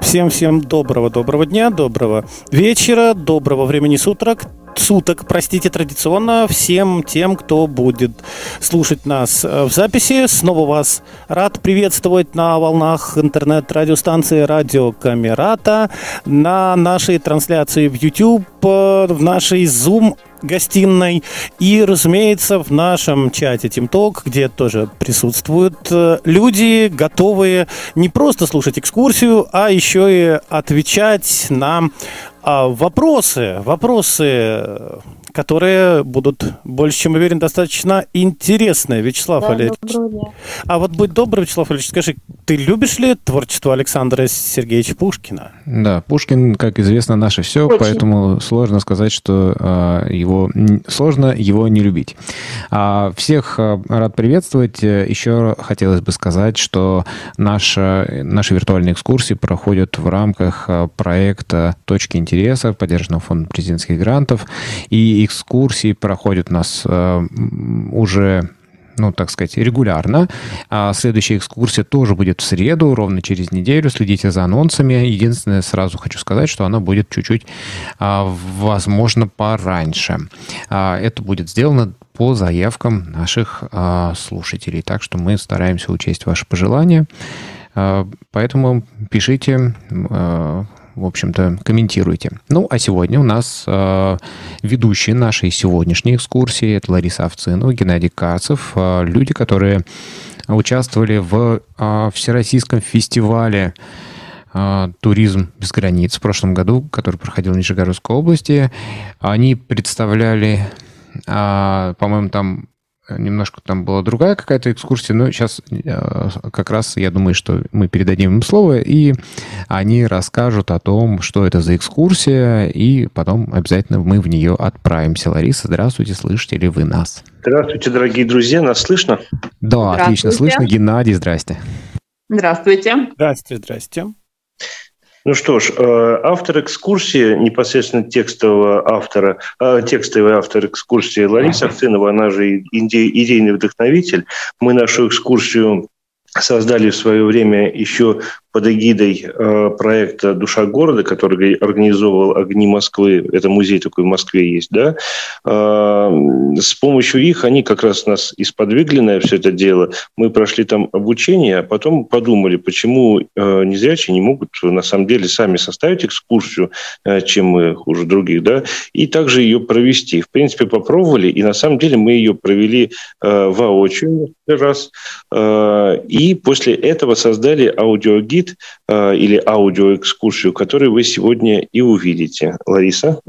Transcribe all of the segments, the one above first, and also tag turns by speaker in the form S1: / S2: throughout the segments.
S1: Всем-всем доброго-доброго дня, доброго вечера, доброго времени суток суток, простите, традиционно всем тем, кто будет слушать нас э, в записи. Снова вас рад приветствовать на волнах интернет-радиостанции «Радио Камерата», на нашей трансляции в YouTube, э, в нашей Zoom гостиной. И, разумеется, в нашем чате TeamTalk, где тоже присутствуют э, люди, готовые не просто слушать экскурсию, а еще и отвечать на а вопросы, вопросы, которые будут, больше чем уверен, достаточно интересные. Вячеслав да, Олегович. А вот будь добр, Вячеслав Олегович, скажи, ты любишь ли творчество Александра Сергеевича Пушкина?
S2: Да, Пушкин, как известно, наше все, Очень. поэтому сложно сказать, что э, его сложно его не любить. А всех э, рад приветствовать. Еще хотелось бы сказать, что наша, наши виртуальные экскурсии проходят в рамках э, проекта «Точки интереса», поддержанного фондом президентских грантов, и экскурсии проходят у нас э, уже ну, так сказать, регулярно. А следующая экскурсия тоже будет в среду, ровно через неделю. Следите за анонсами. Единственное, сразу хочу сказать, что она будет чуть-чуть, а, возможно, пораньше. А, это будет сделано по заявкам наших а, слушателей. Так что мы стараемся учесть ваши пожелания. Поэтому пишите в общем-то, комментируйте. Ну, а сегодня у нас э, ведущие нашей сегодняшней экскурсии. Это Лариса Овцинова, Геннадий Кацев. Э, люди, которые участвовали в э, Всероссийском фестивале э, «Туризм без границ» в прошлом году, который проходил в Нижегородской области. Они представляли, э, по-моему, там немножко там была другая какая-то экскурсия, но сейчас э, как раз я думаю, что мы передадим им слово, и они расскажут о том, что это за экскурсия, и потом обязательно мы в нее отправимся. Лариса, здравствуйте, слышите ли вы нас?
S3: Здравствуйте, дорогие друзья, нас слышно?
S2: Да, отлично слышно. Геннадий, здрасте.
S4: Здравствуйте.
S1: Здравствуйте, здрасте.
S3: Ну что ж, э, автор экскурсии, непосредственно текстового автора, э, текстовый автор экскурсии Лариса Ахтынова, она же идейный вдохновитель. Мы нашу экскурсию создали в свое время еще под эгидой э, проекта «Душа города», который организовывал «Огни Москвы», это музей такой в Москве есть, да, э, с помощью их они как раз нас исподвигли на все это дело. Мы прошли там обучение, а потом подумали, почему э, незрячие не могут на самом деле сами составить экскурсию, э, чем мы хуже других, да, и также ее провести. В принципе, попробовали, и на самом деле мы ее провели воочию раз, и после этого создали аудиогид гид э, или аудиоэкскурсию, которую вы сегодня и увидите. Лариса?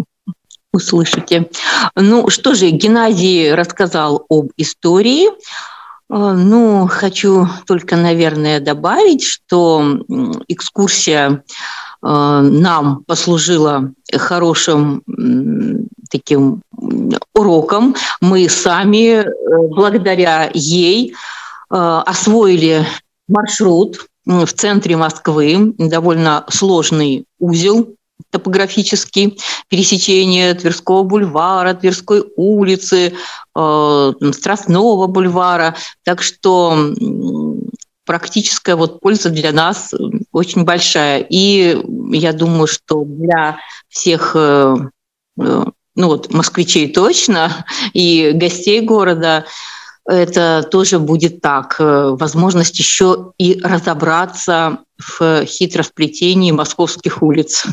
S4: Услышите. Ну что же, Геннадий рассказал об истории. Э, ну, хочу только, наверное, добавить, что экскурсия э, нам послужила хорошим таким уроком. Мы сами благодаря ей освоили маршрут, в центре Москвы, довольно сложный узел топографический, пересечение Тверского бульвара, Тверской улицы, э, Страстного бульвара. Так что практическая вот польза для нас очень большая. И я думаю, что для всех э, э, ну вот, москвичей точно и гостей города это тоже будет так. Э, возможность еще и разобраться в хитросплетении московских улиц.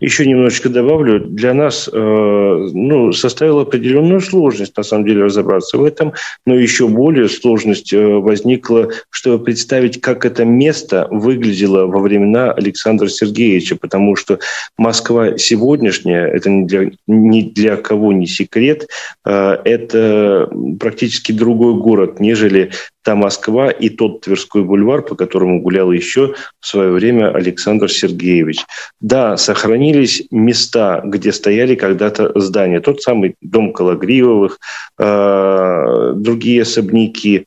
S3: Еще немножечко добавлю. Для нас э, ну, составила определенную сложность, на самом деле, разобраться в этом, но еще более сложность э, возникла, чтобы представить, как это место выглядело во времена Александра Сергеевича, потому что Москва сегодняшняя, это ни для, ни для кого не секрет, э, это практически другой город, нежели та Москва и тот Тверской бульвар, по которому гулял еще в свое время Александр Сергеевич. Да, сохранились места, где стояли когда-то здания. Тот самый дом Калагривовых, э, другие особняки,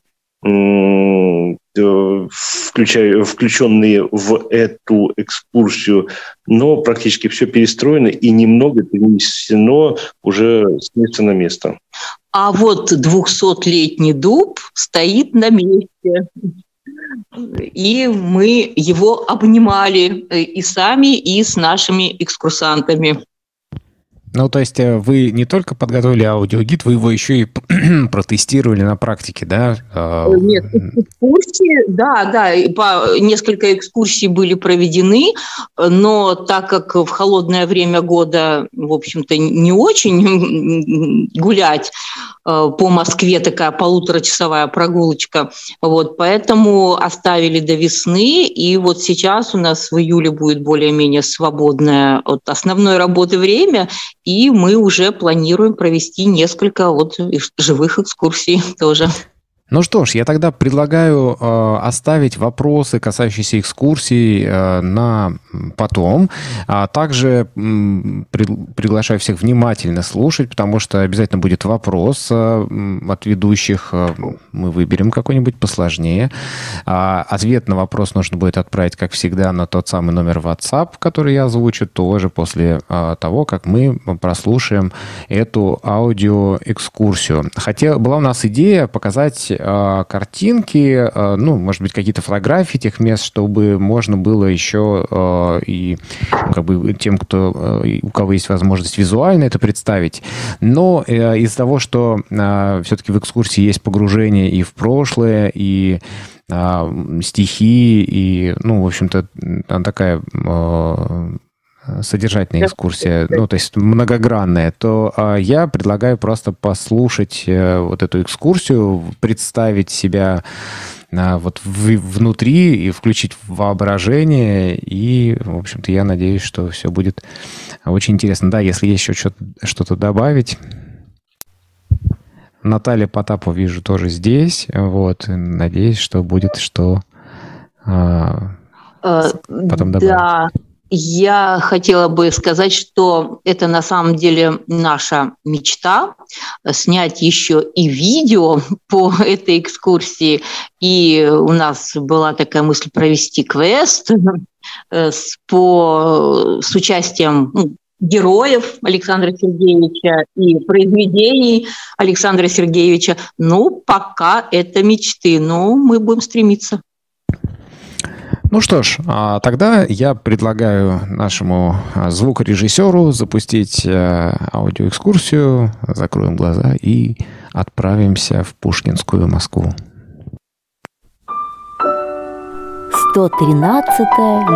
S3: включенные в эту экскурсию, но практически все перестроено и немного перенесено уже с места на место.
S4: А вот 200-летний дуб стоит на месте. И мы его обнимали э, и сами, и с нашими экскурсантами.
S2: Ну, то есть э, вы не только подготовили аудиогид, вы его еще и протестировали на практике, да?
S4: А, Нет, экскурсии, да, да, по, несколько экскурсий были проведены, но так как в холодное время года, в общем-то, не очень гулять, э, по Москве такая полуторачасовая прогулочка, вот, поэтому оставили до весны, и вот сейчас у нас в июле будет более-менее свободное от основной работы время, и мы уже планируем провести несколько вот живых экскурсий тоже.
S2: Ну что ж, я тогда предлагаю э, оставить вопросы, касающиеся экскурсий, э, на потом. А также э, приглашаю всех внимательно слушать, потому что обязательно будет вопрос э, от ведущих. Э, мы выберем какой-нибудь посложнее. А ответ на вопрос нужно будет отправить, как всегда, на тот самый номер WhatsApp, который я озвучу, тоже после э, того, как мы прослушаем эту аудиоэкскурсию. Хотел, была у нас идея показать э, картинки, э, ну, может быть, какие-то фотографии тех мест, чтобы можно было еще э, и как бы тем, кто, у кого есть возможность визуально это представить. Но э, из-за того, что все-таки в экскурсии есть погружение и в прошлое, и стихи, и, ну, в общем-то, такая содержательная экскурсия, ну, то есть многогранная, то а, я предлагаю просто послушать э, вот эту экскурсию, представить себя а, вот в, внутри и включить воображение, и, в общем-то, я надеюсь, что все будет очень интересно. Да, если есть еще что-то, что-то добавить... Наталья Потапова вижу тоже здесь, вот, надеюсь, что будет что а, потом добавить. Да,
S4: я хотела бы сказать, что это на самом деле наша мечта снять еще и видео по этой экскурсии. И у нас была такая мысль провести квест э, с, по, с участием ну, героев Александра Сергеевича и произведений Александра Сергеевича. Ну, пока это мечты, но мы будем стремиться.
S2: Ну что ж, а тогда я предлагаю нашему а, звукорежиссеру запустить э, аудиоэкскурсию, закроем глаза и отправимся в Пушкинскую Москву.
S5: 113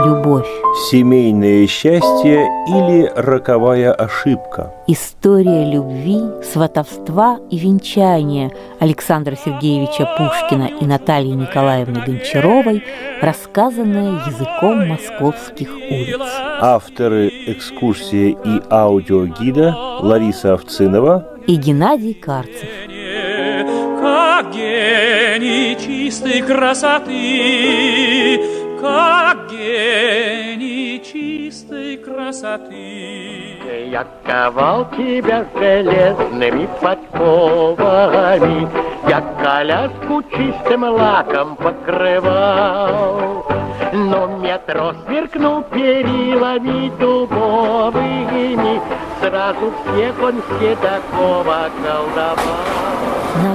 S5: любовь.
S6: Семейное счастье или роковая ошибка.
S5: История любви, сватовства и венчания Александра Сергеевича Пушкина и Натальи Николаевны Гончаровой, рассказанная языком московских улиц.
S6: Авторы экскурсии и аудиогида Лариса Овцинова
S5: и Геннадий Карцев
S7: как гений чистой красоты, как гений чистой красоты.
S8: Я ковал тебя железными подковами, Я коляску чистым лаком покрывал. Но метро сверкнул перилами дубовыми, Сразу всех он такого колдовал.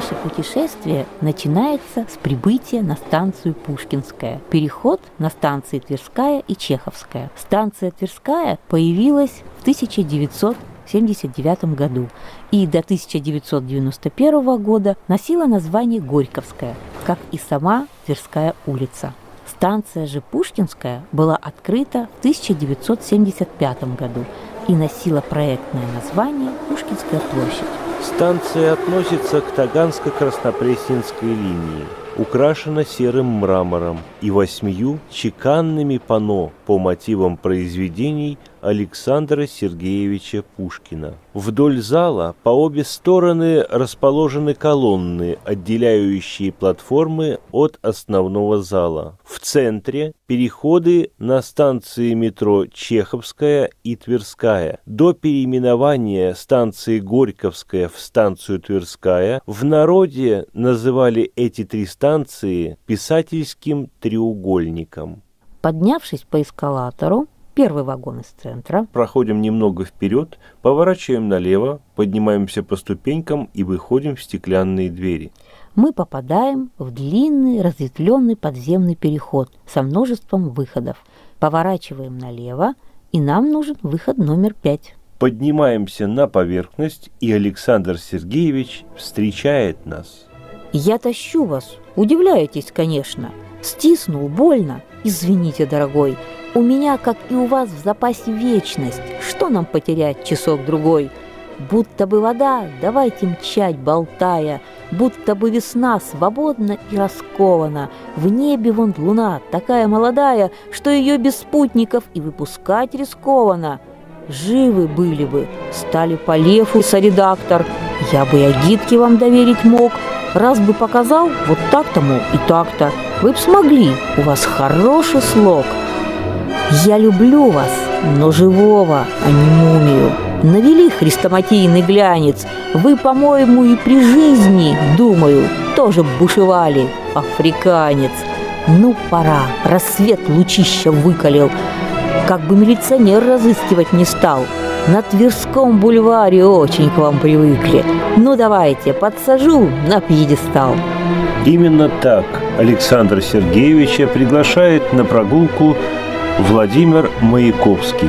S5: Наше путешествие начинается с прибытия на станцию Пушкинская. Переход на станции Тверская и Чеховская. Станция Тверская появилась в 1979 году и до 1991 года носила название Горьковская, как и сама Тверская улица. Станция же Пушкинская была открыта в 1975 году и носила проектное название Пушкинская площадь.
S6: Станция относится к Таганско-Краснопресненской линии, украшена серым мрамором и восьмию чеканными пано по мотивам произведений Александра Сергеевича Пушкина. Вдоль зала по обе стороны расположены колонны, отделяющие платформы от основного зала. В центре переходы на станции метро Чеховская и Тверская. До переименования станции Горьковская в станцию Тверская в народе называли эти три станции писательским треугольником.
S5: Поднявшись по эскалатору, Первый вагон из центра.
S6: Проходим немного вперед, поворачиваем налево, поднимаемся по ступенькам и выходим в стеклянные двери.
S5: Мы попадаем в длинный разветвленный подземный переход со множеством выходов. Поворачиваем налево, и нам нужен выход номер пять.
S6: Поднимаемся на поверхность, и Александр Сергеевич встречает нас.
S5: Я тащу вас. Удивляетесь, конечно. Стиснул больно. Извините, дорогой. У меня, как и у вас, в запасе вечность. Что нам потерять часок-другой? Будто бы вода, давайте мчать, болтая, Будто бы весна свободна и раскована. В небе вон луна, такая молодая, Что ее без спутников и выпускать рискованно. Живы были бы, стали по лефу соредактор, Я бы и агитки вам доверить мог, Раз бы показал, вот так-то, мол, и так-то, Вы б смогли, у вас хороший слог. Я люблю вас, но живого, а не мумию. Навели хрестоматийный глянец. Вы, по-моему, и при жизни, думаю, тоже бушевали, африканец. Ну, пора, рассвет лучища выкалил. Как бы милиционер разыскивать не стал. На Тверском бульваре очень к вам привыкли. Ну, давайте, подсажу на пьедестал.
S6: Именно так Александр Сергеевича приглашает на прогулку Владимир Маяковский.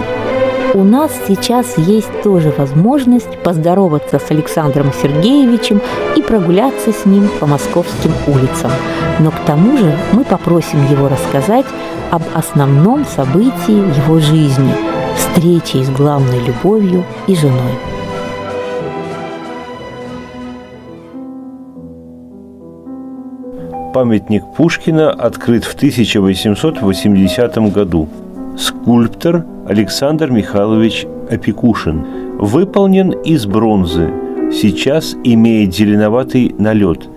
S5: У нас сейчас есть тоже возможность поздороваться с Александром Сергеевичем и прогуляться с ним по московским улицам. Но к тому же мы попросим его рассказать об основном событии его жизни – встрече с главной любовью и женой.
S6: Памятник Пушкина открыт в 1880 году. Скульптор Александр Михайлович Опекушин. Выполнен из бронзы. Сейчас имеет зеленоватый налет,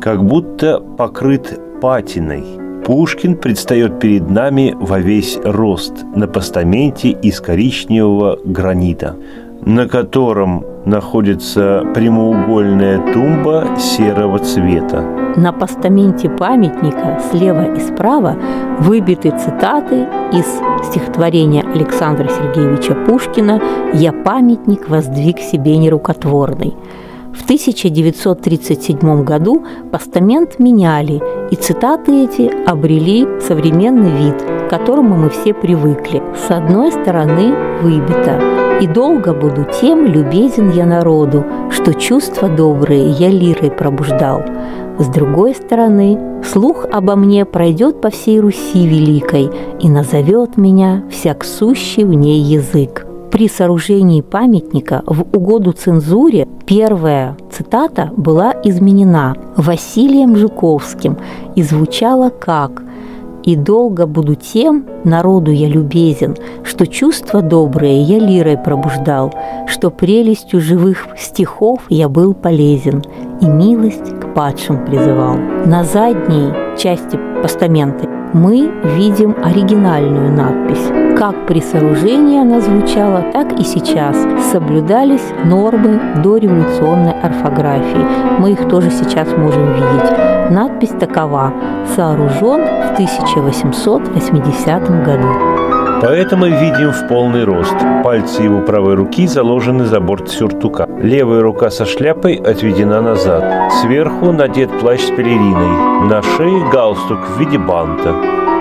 S6: как будто покрыт патиной. Пушкин предстает перед нами во весь рост на постаменте из коричневого гранита, на котором находится прямоугольная тумба серого цвета.
S5: На постаменте памятника слева и справа выбиты цитаты из стихотворения Александра Сергеевича Пушкина «Я памятник воздвиг себе нерукотворный». В 1937 году постамент меняли, и цитаты эти обрели современный вид, к которому мы все привыкли. С одной стороны выбито «И долго буду тем любезен я народу, что чувства добрые я лирой пробуждал». С другой стороны, слух обо мне пройдет по всей Руси великой и назовет меня всяк сущий в ней язык при сооружении памятника в угоду цензуре первая цитата была изменена Василием Жуковским и звучала как «И долго буду тем, народу я любезен, что чувства добрые я лирой пробуждал, что прелестью живых стихов я был полезен и милость к падшим призывал». На задней части постамента мы видим оригинальную надпись. Как при сооружении она звучала, так и сейчас соблюдались нормы дореволюционной орфографии. Мы их тоже сейчас можем видеть. Надпись такова «Сооружен в 1880 году».
S6: Поэтому видим в полный рост. Пальцы его правой руки заложены за борт сюртука. Левая рука со шляпой отведена назад. Сверху надет плащ с пелериной. На шее галстук в виде банта.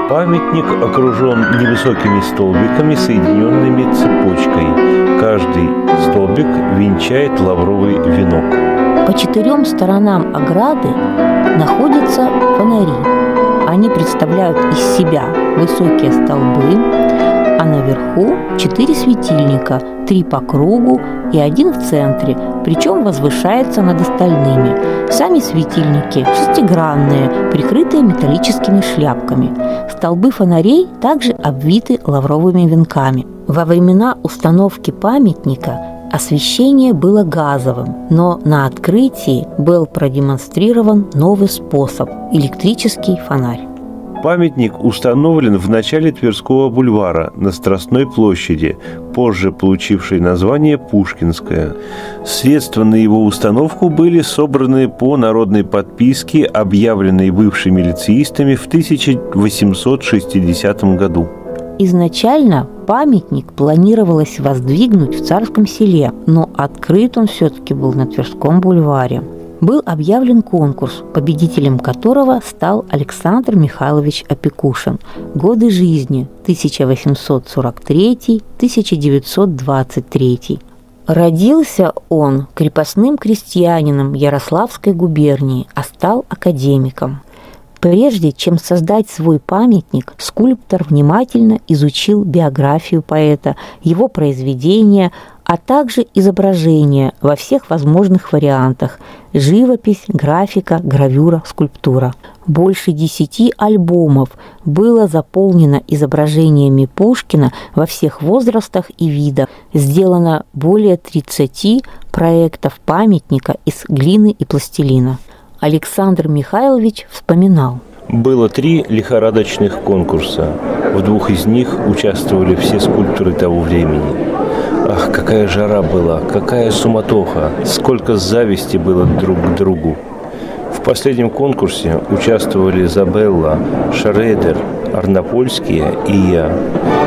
S6: Памятник окружен невысокими столбиками, соединенными цепочкой. Каждый столбик венчает лавровый венок.
S5: По четырем сторонам ограды находятся фонари. Они представляют из себя высокие столбы, а наверху четыре светильника, три по кругу и один в центре, причем возвышается над остальными. Сами светильники шестигранные, прикрытые металлическими шляпками. Столбы фонарей также обвиты лавровыми венками. Во времена установки памятника освещение было газовым, но на открытии был продемонстрирован новый способ – электрический фонарь.
S6: Памятник установлен в начале Тверского бульвара на Страстной площади, позже получившей название Пушкинская. Средства на его установку были собраны по народной подписке, объявленной бывшими лицеистами в 1860 году.
S5: Изначально памятник планировалось воздвигнуть в Царском селе, но открыт он все-таки был на Тверском бульваре. Был объявлен конкурс, победителем которого стал Александр Михайлович Опекушин. Годы жизни 1843-1923. Родился он крепостным крестьянином Ярославской губернии, а стал академиком – Прежде чем создать свой памятник, скульптор внимательно изучил биографию поэта, его произведения, а также изображения во всех возможных вариантах – живопись, графика, гравюра, скульптура. Больше десяти альбомов было заполнено изображениями Пушкина во всех возрастах и видах. Сделано более 30 проектов памятника из глины и пластилина. Александр Михайлович вспоминал.
S6: Было три лихорадочных конкурса. В двух из них участвовали все скульпторы того времени. Ах, какая жара была, какая суматоха, сколько зависти было друг к другу. В последнем конкурсе участвовали Забелла, Шредер, Арнопольские и я.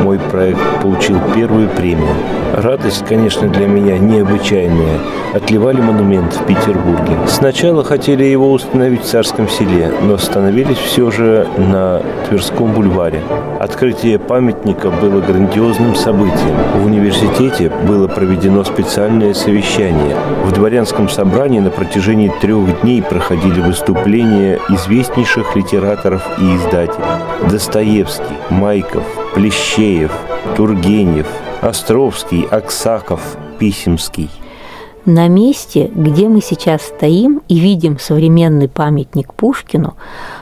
S6: Мой проект получил первую премию. Радость, конечно, для меня необычайная. Отливали монумент в Петербурге. Сначала хотели его установить в Царском селе, но остановились все же на Тверском бульваре. Открытие памятника было грандиозным событием. В университете было проведено специальное совещание. В дворянском собрании на протяжении трех дней проходили выступления известнейших литераторов и издателей. Достоевский, Майков, Плещеев, Тургенев, Островский, Аксаков, Писемский.
S5: На месте, где мы сейчас стоим и видим современный памятник Пушкину,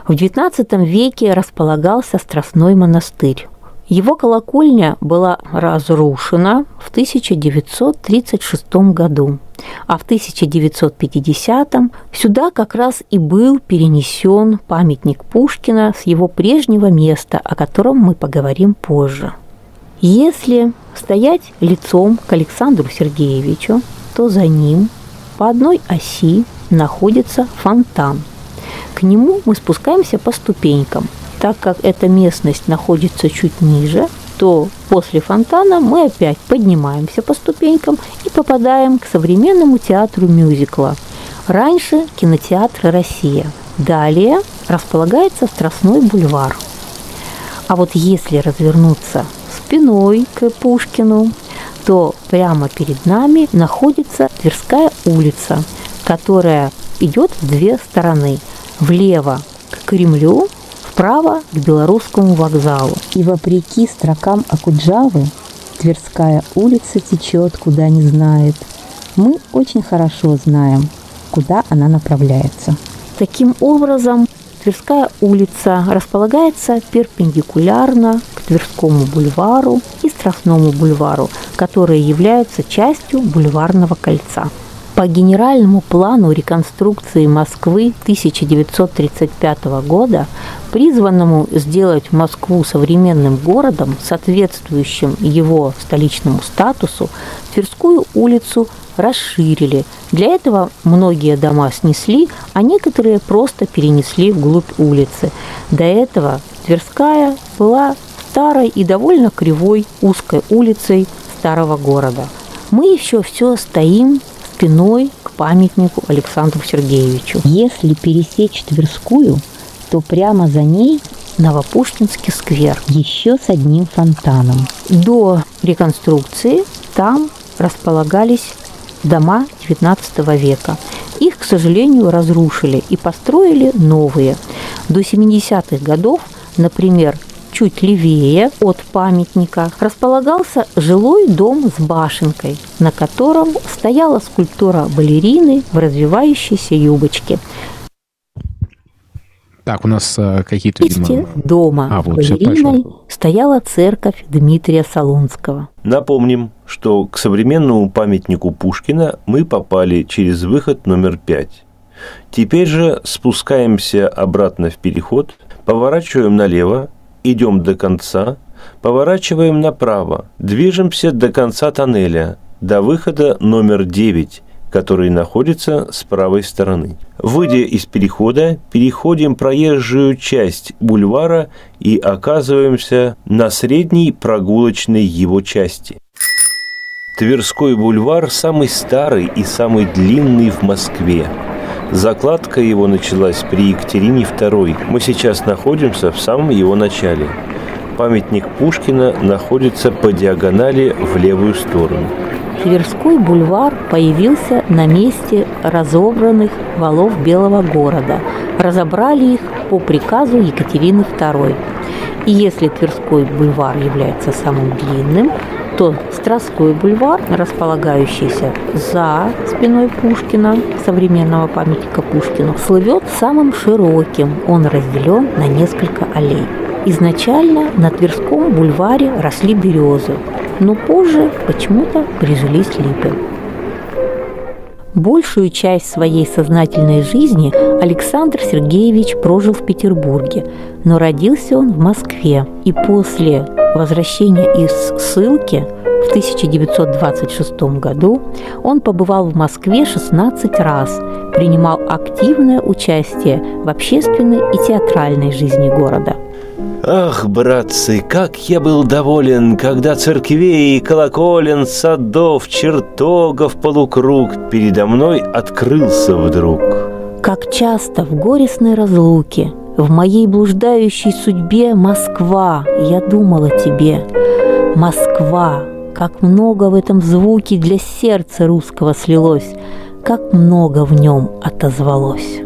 S5: в XIX веке располагался Страстной монастырь. Его колокольня была разрушена в 1936 году, а в 1950 сюда как раз и был перенесен памятник Пушкина с его прежнего места, о котором мы поговорим позже. Если стоять лицом к Александру Сергеевичу, то за ним по одной оси находится фонтан. К нему мы спускаемся по ступенькам – так как эта местность находится чуть ниже, то после фонтана мы опять поднимаемся по ступенькам и попадаем к современному театру мюзикла. Раньше кинотеатр «Россия». Далее располагается Страстной бульвар. А вот если развернуться спиной к Пушкину, то прямо перед нами находится Тверская улица, которая идет в две стороны. Влево к Кремлю вправо к Белорусскому вокзалу. И вопреки строкам Акуджавы, Тверская улица течет, куда не знает. Мы очень хорошо знаем, куда она направляется. Таким образом, Тверская улица располагается перпендикулярно к Тверскому бульвару и Страстному бульвару, которые являются частью бульварного кольца. По генеральному плану реконструкции Москвы 1935 года, призванному сделать Москву современным городом, соответствующим его столичному статусу, Тверскую улицу расширили. Для этого многие дома снесли, а некоторые просто перенесли вглубь улицы. До этого Тверская была старой и довольно кривой узкой улицей старого города. Мы еще все стоим спиной к памятнику Александру Сергеевичу. Если пересечь Тверскую, то прямо за ней Новопушкинский сквер, еще с одним фонтаном. До реконструкции там располагались дома XIX века. Их, к сожалению, разрушили и построили новые. До 70-х годов, например, чуть левее от памятника располагался жилой дом с башенкой, на котором стояла скульптура балерины в развивающейся юбочке.
S2: Так, у нас э, какие-то, видимо...
S5: дома а, вот, балериной стояла церковь Дмитрия Солунского.
S6: Напомним, что к современному памятнику Пушкина мы попали через выход номер пять. Теперь же спускаемся обратно в переход, поворачиваем налево идем до конца, поворачиваем направо, движемся до конца тоннеля, до выхода номер 9, который находится с правой стороны. Выйдя из перехода, переходим проезжую часть бульвара и оказываемся на средней прогулочной его части. Тверской бульвар самый старый и самый длинный в Москве. Закладка его началась при Екатерине II. Мы сейчас находимся в самом его начале. Памятник Пушкина находится по диагонали в левую сторону.
S5: Тверской бульвар появился на месте разобранных валов Белого города. Разобрали их по приказу Екатерины II. И если Тверской бульвар является самым длинным, то Страстской бульвар, располагающийся за спиной Пушкина, современного памятника Пушкину, слывет самым широким. Он разделен на несколько аллей. Изначально на Тверском бульваре росли березы, но позже почему-то прижились липы. Большую часть своей сознательной жизни Александр Сергеевич прожил в Петербурге, но родился он в Москве. И после возвращения из ссылки в 1926 году он побывал в Москве 16 раз, принимал активное участие в общественной и театральной жизни города.
S6: Ах, братцы, как я был доволен, когда церквей, колоколен, садов, чертогов полукруг передо мной открылся вдруг.
S5: Как часто в горестной разлуке, в моей блуждающей судьбе Москва, я думала тебе. Москва, как много в этом звуке для сердца русского слилось, как много в нем отозвалось.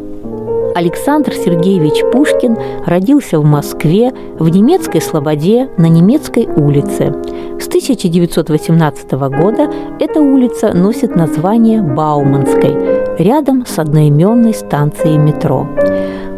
S5: Александр Сергеевич Пушкин родился в Москве в немецкой Слободе на немецкой улице. С 1918 года эта улица носит название Бауманской, рядом с одноименной станцией метро.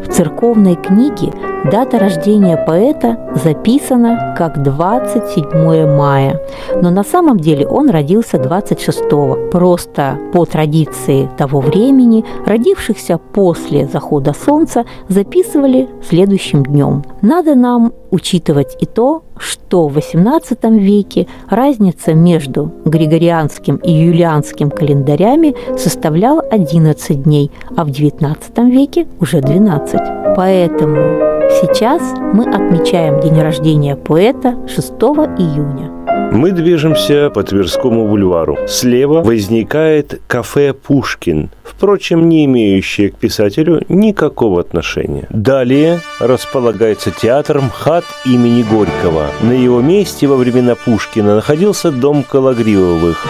S5: В церковной книге дата рождения поэта записана как 27 мая, но на самом деле он родился 26 просто по традиции того времени родившихся после захода солнца записывали следующим днем. Надо нам учитывать и то, что в XVIII веке разница между григорианским и юлианским календарями составляла 11 дней, а в XIX веке уже 12. Поэтому сейчас мы отмечаем день рождения поэта 6 июня.
S6: Мы движемся по Тверскому бульвару. Слева возникает кафе «Пушкин», впрочем, не имеющее к писателю никакого отношения. Далее располагается театр МХАТ имени Горького. На его месте во времена Пушкина находился дом Калагривовых,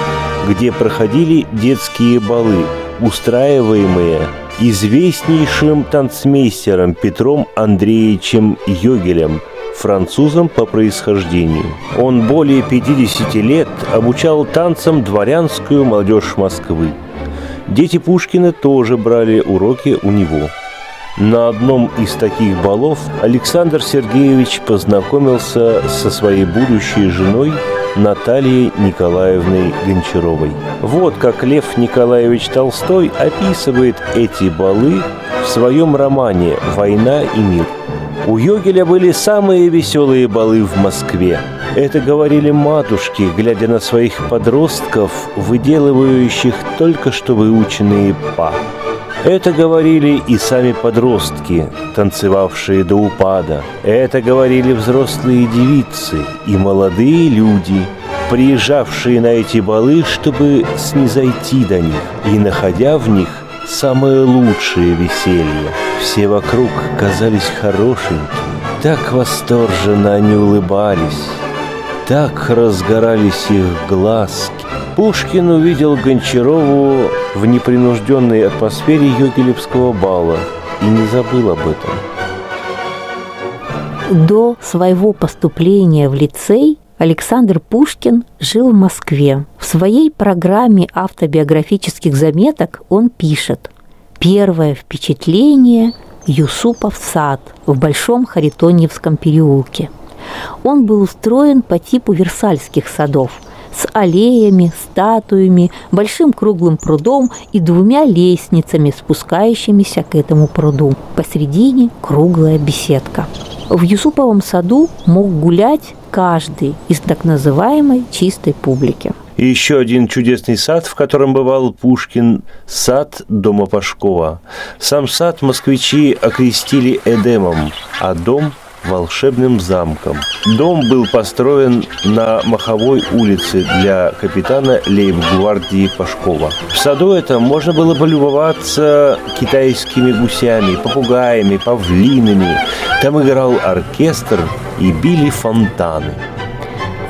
S6: где проходили детские балы, устраиваемые известнейшим танцмейстером Петром Андреевичем Йогелем – французом по происхождению. Он более 50 лет обучал танцам дворянскую молодежь Москвы. Дети Пушкина тоже брали уроки у него. На одном из таких балов Александр Сергеевич познакомился со своей будущей женой Натальей Николаевной Гончаровой. Вот как Лев Николаевич Толстой описывает эти балы в своем романе «Война и мир». У Йогеля были самые веселые балы в Москве. Это говорили матушки, глядя на своих подростков, выделывающих только что выученные па. Это говорили и сами подростки, танцевавшие до упада. Это говорили взрослые девицы и молодые люди, приезжавшие на эти балы, чтобы снизойти до них и находя в них самое лучшее веселье. Все вокруг казались хорошенькими, так восторженно они улыбались, так разгорались их глазки. Пушкин увидел Гончарову в непринужденной атмосфере Йогелевского бала и не забыл об этом.
S5: До своего поступления в лицей Александр Пушкин жил в Москве. В своей программе автобиографических заметок он пишет «Первое впечатление – Юсупов сад в Большом Харитоньевском переулке. Он был устроен по типу Версальских садов – с аллеями, статуями, большим круглым прудом и двумя лестницами, спускающимися к этому пруду. Посредине круглая беседка. В Юсуповом саду мог гулять каждый из так называемой чистой публики.
S6: И еще один чудесный сад, в котором бывал Пушкин, сад дома Пашкова. Сам сад москвичи окрестили Эдемом, а дом – волшебным замком. Дом был построен на Маховой улице для капитана лейб-гвардии Пашкова. В саду этом можно было полюбоваться китайскими гусями, попугаями, павлинами. Там играл оркестр и били фонтаны.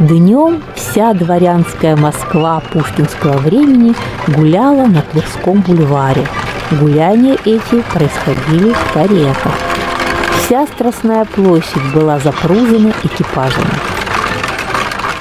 S5: Днем вся дворянская Москва пушкинского времени гуляла на Тверском бульваре. Гуляния эти происходили в каретах. Вся Страстная площадь была запружена экипажами.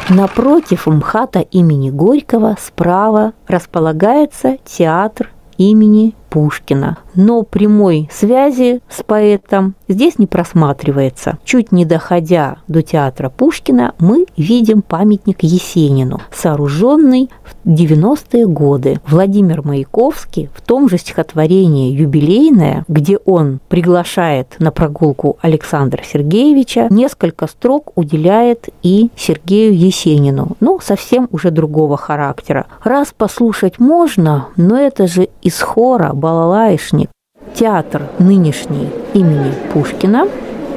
S5: Напротив МХАТа имени Горького справа располагается театр имени Пушкина. Но прямой связи с поэтом здесь не просматривается. Чуть не доходя до театра Пушкина, мы видим памятник Есенину, сооруженный в 90-е годы. Владимир Маяковский в том же стихотворении «Юбилейное», где он приглашает на прогулку Александра Сергеевича, несколько строк уделяет и Сергею Есенину, но совсем уже другого характера. Раз послушать можно, но это же из хора балалаишник, театр нынешний имени Пушкина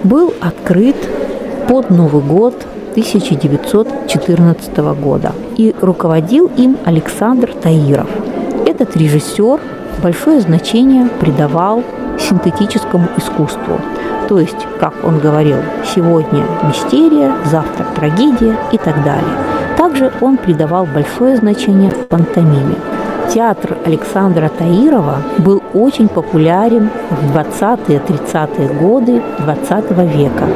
S5: был открыт под Новый год 1914 года. И руководил им Александр Таиров. Этот режиссер большое значение придавал синтетическому искусству. То есть, как он говорил, сегодня мистерия, завтра трагедия и так далее. Также он придавал большое значение пантомиме. Театр Александра Таирова был очень популярен в 20-30-е годы 20 века.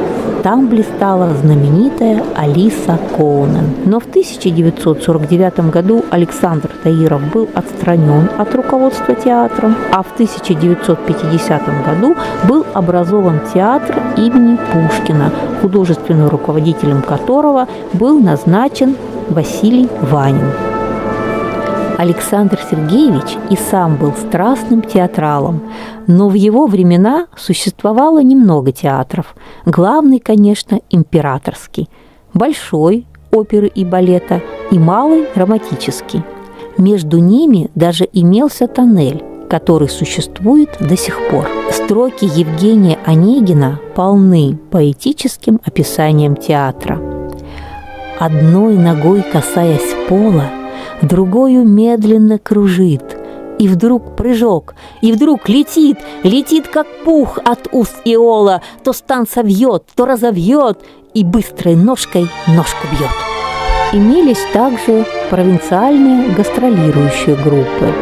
S5: Там блистала знаменитая Алиса Коунен. Но в 1949 году Александр Таиров был отстранен от руководства театром, а в 1950 году был образован театр имени Пушкина, художественным руководителем которого был назначен Василий Ванин. Александр Сергеевич и сам был страстным театралом, но в его времена существовало немного театров. Главный, конечно, императорский, большой оперы и балета и малый драматический. Между ними даже имелся тоннель, который существует до сих пор. Строки Евгения Онегина полны поэтическим описанием театра. Одной ногой касаясь пола, другую медленно кружит. И вдруг прыжок, и вдруг летит, летит как пух от уст Иола, то стан совьет, то разовьет, и быстрой ножкой ножку бьет. Имелись также провинциальные гастролирующие группы,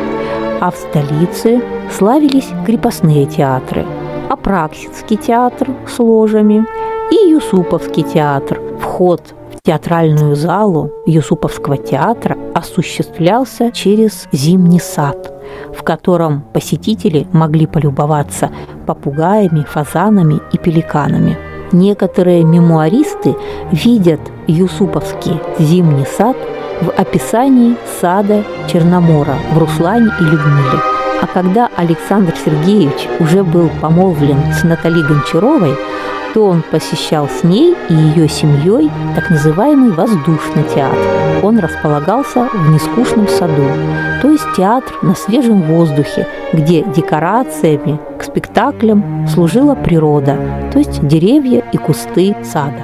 S5: а в столице славились крепостные театры, Апраксинский театр с ложами и Юсуповский театр. Вход театральную залу Юсуповского театра осуществлялся через зимний сад, в котором посетители могли полюбоваться попугаями, фазанами и пеликанами. Некоторые мемуаристы видят Юсуповский зимний сад в описании сада Черномора в Руслане и Людмиле. А когда Александр Сергеевич уже был помолвлен с Натальей Гончаровой, то он посещал с ней и ее семьей так называемый воздушный театр. Он располагался в нескучном саду, то есть театр на свежем воздухе, где декорациями к спектаклям служила природа, то есть деревья и кусты сада.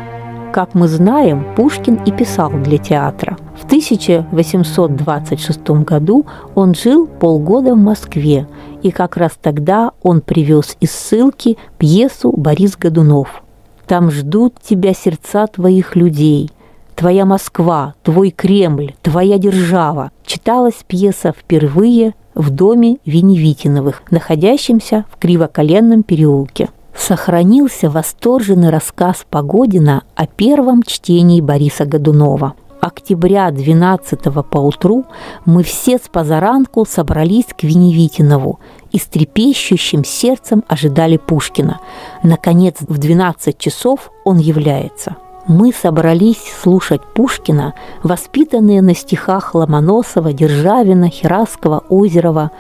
S5: Как мы знаем, Пушкин и писал для театра. В 1826 году он жил полгода в Москве, и как раз тогда он привез из ссылки пьесу «Борис Годунов». Там ждут тебя сердца твоих людей, твоя Москва, твой Кремль, твоя держава. Читалась пьеса впервые в доме Веневитиновых, находящемся в Кривоколенном переулке сохранился восторженный рассказ Погодина о первом чтении Бориса Годунова. Октября 12 поутру мы все с позаранку собрались к Веневитинову и с трепещущим сердцем ожидали Пушкина. Наконец, в 12 часов он является. Мы собрались слушать Пушкина, воспитанные на стихах Ломоносова, Державина, Хераскова, Озерова.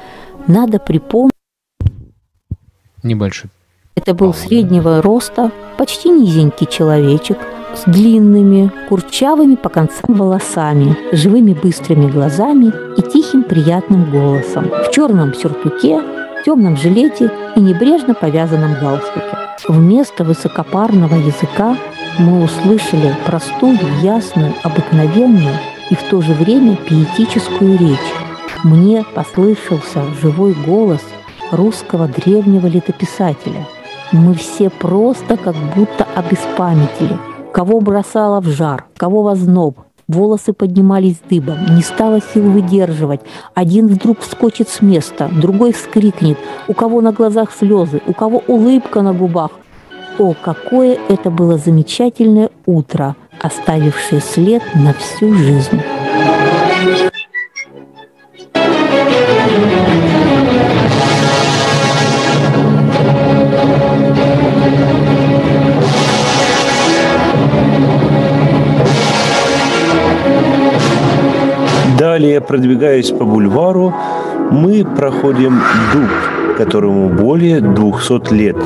S5: Надо припомнить...
S2: Небольшой
S5: это был среднего роста, почти низенький человечек, с длинными, курчавыми по концам волосами, живыми быстрыми глазами и тихим приятным голосом, в черном сюртуке, темном жилете и небрежно повязанном галстуке. Вместо высокопарного языка мы услышали простую, ясную, обыкновенную и в то же время пиетическую речь. Мне послышался живой голос русского древнего летописателя. Мы все просто как будто обеспамятили. Кого бросало в жар, кого возноб, волосы поднимались дыбом, не стало сил выдерживать. Один вдруг вскочит с места, другой вскрикнет, у кого на глазах слезы, у кого улыбка на губах. О, какое это было замечательное утро, оставившее след на всю жизнь.
S6: Далее, продвигаясь по бульвару, мы проходим дуб, которому более 200 лет.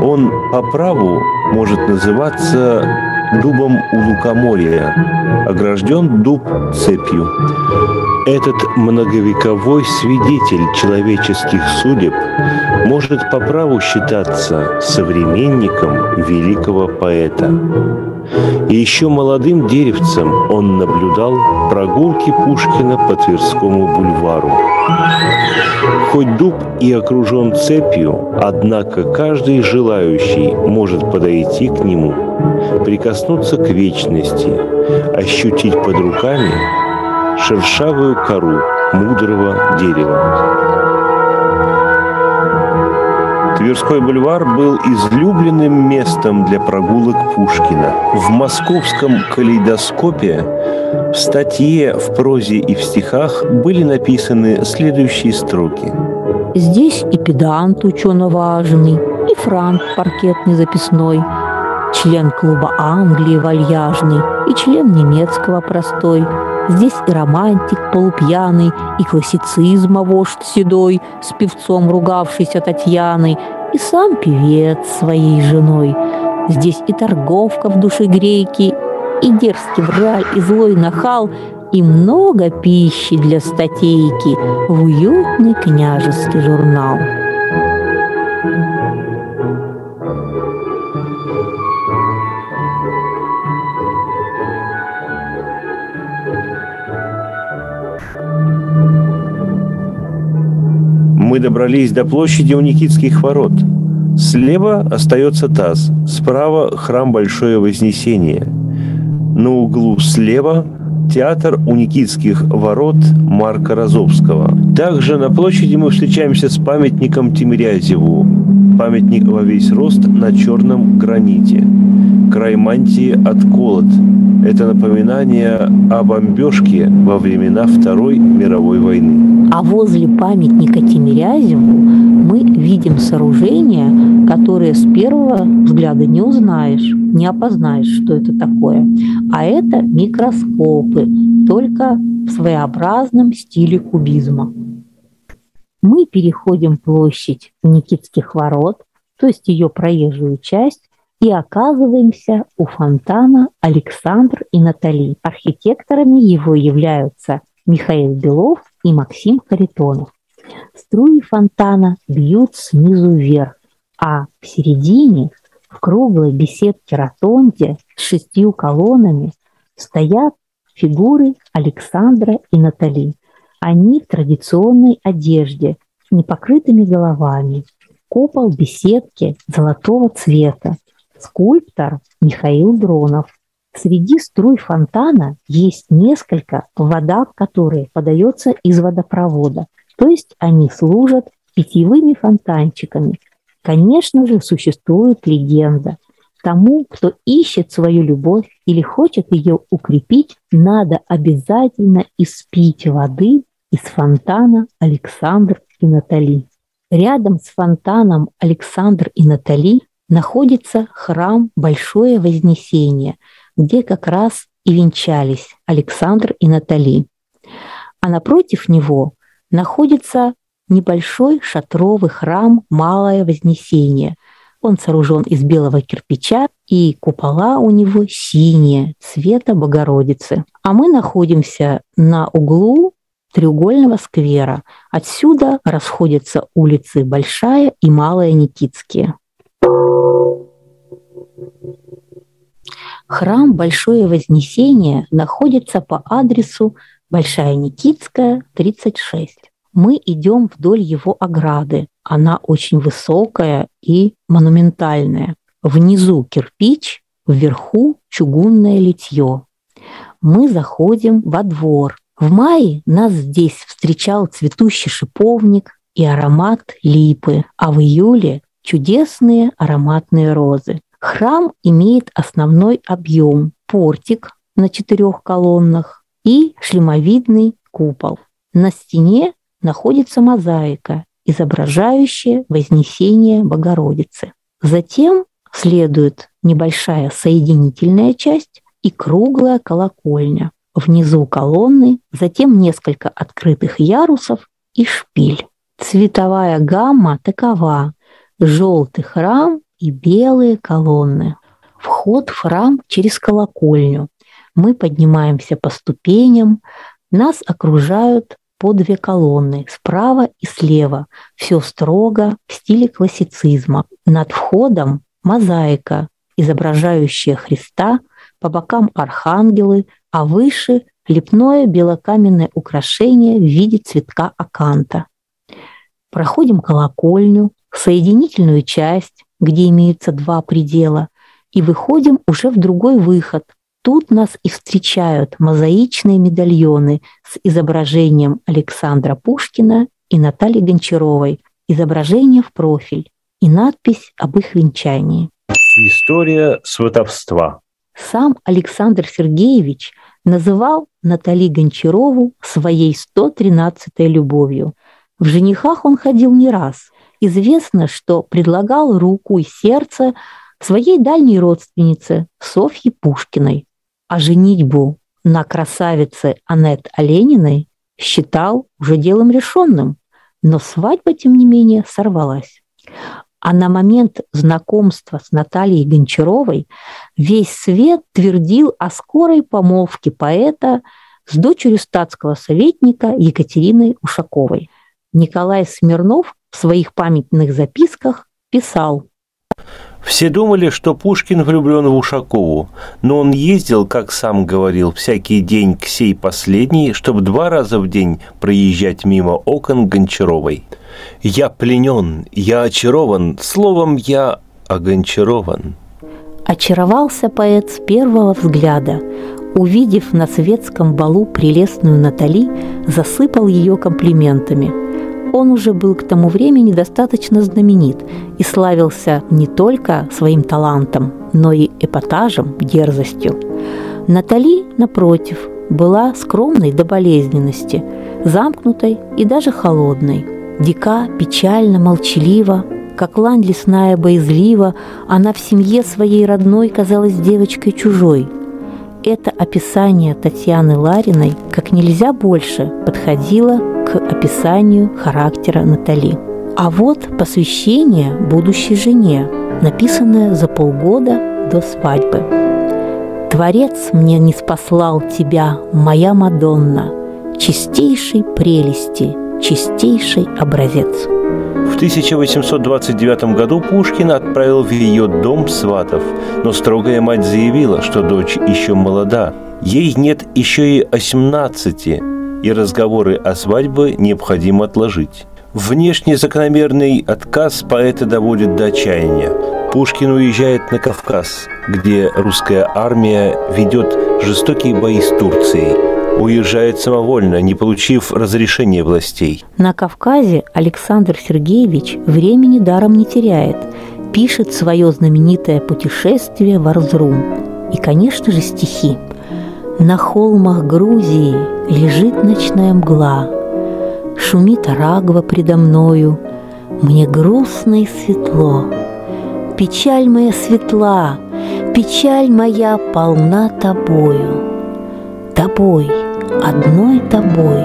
S6: Он по праву может называться дубом у лукоморья, огражден дуб цепью. Этот многовековой свидетель человеческих судеб может по праву считаться современником великого поэта. И еще молодым деревцем он наблюдал прогулки Пушкина по Тверскому бульвару. Хоть дуб и окружен цепью, однако каждый желающий может подойти к нему, прикоснуться к вечности, ощутить под руками шершавую кору мудрого дерева. Тверской бульвар был излюбленным местом для прогулок Пушкина. В московском калейдоскопе в статье, в прозе и в стихах были написаны следующие строки.
S5: Здесь и педант учено важный, и франк паркетный записной, член клуба Англии вальяжный и член немецкого простой – Здесь и романтик полупьяный, и классицизма вождь седой, с певцом ругавшийся Татьяной, и сам певец своей женой. Здесь и торговка в душе грейки, и дерзкий враль, и злой нахал, и много пищи для статейки в уютный княжеский журнал.
S6: Добрались до площади у Никитских ворот. Слева остается таз, справа храм Большое Вознесение. На углу слева театр у Никитских ворот Марка Розовского. Также на площади мы встречаемся с памятником Тимирязеву. Памятник во весь рост на черном граните. Край мантии отколот. Это напоминание о бомбежке во времена Второй мировой войны.
S5: А возле памятника Тимирязеву мы видим сооружение, которое с первого взгляда не узнаешь, не опознаешь, что это такое. А это микроскопы, только в своеобразном стиле кубизма. Мы переходим площадь Никитских ворот, то есть ее проезжую часть, и оказываемся у фонтана Александр и Натали. Архитекторами его являются Михаил Белов и Максим Харитонов. Струи фонтана бьют снизу вверх, а в середине, в круглой беседке-ротонде с шестью колоннами, стоят фигуры Александра и Натали. Они в традиционной одежде, с непокрытыми головами. Купол беседки золотого цвета. Скульптор Михаил Дронов. Среди струй фонтана есть несколько, вода которые подается из водопровода, то есть они служат питьевыми фонтанчиками. Конечно же, существует легенда. Тому, кто ищет свою любовь или хочет ее укрепить, надо обязательно испить воды из фонтана Александр и Натали. Рядом с фонтаном Александр и Натали находится храм Большое Вознесение – где как раз и венчались Александр и Натали. А напротив него находится небольшой шатровый храм Малое Вознесение. Он сооружен из белого кирпича, и купола у него синие, цвета Богородицы. А мы находимся на углу треугольного сквера. Отсюда расходятся улицы Большая и Малая Никитские. Храм Большое Вознесение находится по адресу Большая Никитская, 36. Мы идем вдоль его ограды. Она очень высокая и монументальная. Внизу кирпич, вверху чугунное литье. Мы заходим во двор. В мае нас здесь встречал цветущий шиповник и аромат липы, а в июле чудесные ароматные розы. Храм имеет основной объем – портик на четырех колоннах и шлемовидный купол. На стене находится мозаика, изображающая Вознесение Богородицы. Затем следует небольшая соединительная часть и круглая колокольня. Внизу колонны, затем несколько открытых ярусов и шпиль. Цветовая гамма такова. Желтый храм и белые колонны. Вход в храм через колокольню. Мы поднимаемся по ступеням, нас окружают по две колонны, справа и слева. Все строго в стиле классицизма. Над входом мозаика, изображающая Христа, по бокам архангелы, а выше лепное белокаменное украшение в виде цветка аканта. Проходим колокольню, соединительную часть, где имеются два предела, и выходим уже в другой выход. Тут нас и встречают мозаичные медальоны с изображением Александра Пушкина и Натальи Гончаровой, изображение в профиль и надпись об их венчании.
S6: История сватовства.
S5: Сам Александр Сергеевич называл Натали Гончарову своей 113-й любовью. В женихах он ходил не раз – Известно, что предлагал руку и сердце своей дальней родственнице Софье Пушкиной, а женитьбу на красавице Аннет Олениной считал уже делом решенным, но свадьба, тем не менее, сорвалась. А на момент знакомства с Натальей Гончаровой весь свет твердил о скорой помолвке поэта с дочерью статского советника Екатериной Ушаковой. Николай Смирнов в своих памятных записках писал
S6: все думали, что Пушкин влюблен в Ушакову, но он ездил, как сам говорил, всякий день к сей последней, чтобы два раза в день проезжать мимо окон Гончаровой. «Я пленен, я очарован, словом, я огончарован».
S5: Очаровался поэт с первого взгляда. Увидев на светском балу прелестную Натали, засыпал ее комплиментами – он уже был к тому времени достаточно знаменит и славился не только своим талантом, но и эпатажем, дерзостью. Натали, напротив, была скромной до болезненности, замкнутой и даже холодной. Дика, печально, молчалива, как лань лесная боязлива, она в семье своей родной казалась девочкой чужой. Это описание Татьяны Лариной как нельзя больше подходило описанию характера Натали. А вот посвящение будущей жене, написанное за полгода до свадьбы. «Творец мне не спаслал тебя, моя Мадонна, чистейшей прелести, чистейший образец».
S6: В 1829 году Пушкин отправил в ее дом сватов, но строгая мать заявила, что дочь еще молода. Ей нет еще и 18, и разговоры о свадьбе необходимо отложить. Внешне закономерный отказ поэта доводит до отчаяния. Пушкин уезжает на Кавказ, где русская армия ведет жестокие бои с Турцией. Уезжает самовольно, не получив разрешения властей.
S5: На Кавказе Александр Сергеевич времени даром не теряет. Пишет свое знаменитое путешествие в Арзрум. И, конечно же, стихи – на холмах Грузии лежит ночная мгла, Шумит Арагва предо мною, Мне грустно и светло. Печаль моя светла, печаль моя полна тобою. Тобой, одной тобой.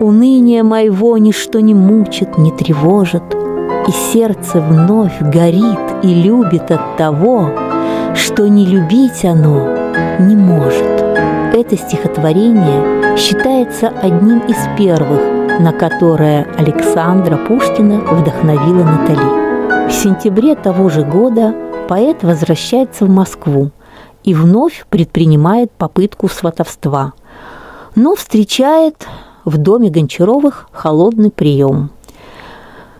S5: Уныние моего ничто не мучит, не тревожит. и сердце вновь горит и любит от того, что не любить оно не может. Это стихотворение считается одним из первых, на которое Александра Пушкина вдохновила Натали. В сентябре того же года поэт возвращается в Москву и вновь предпринимает попытку сватовства, но встречает в доме Гончаровых холодный прием.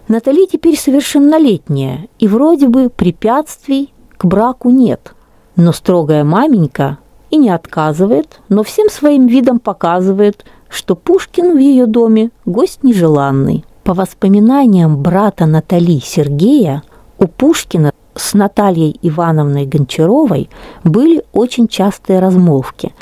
S5: Натали теперь совершеннолетняя, и вроде бы препятствий к браку нет. Но строгая маменька и не отказывает, но всем своим видом показывает, что Пушкин в ее доме гость нежеланный. По воспоминаниям брата Натали Сергея, у Пушкина с Натальей Ивановной Гончаровой были очень частые размолвки,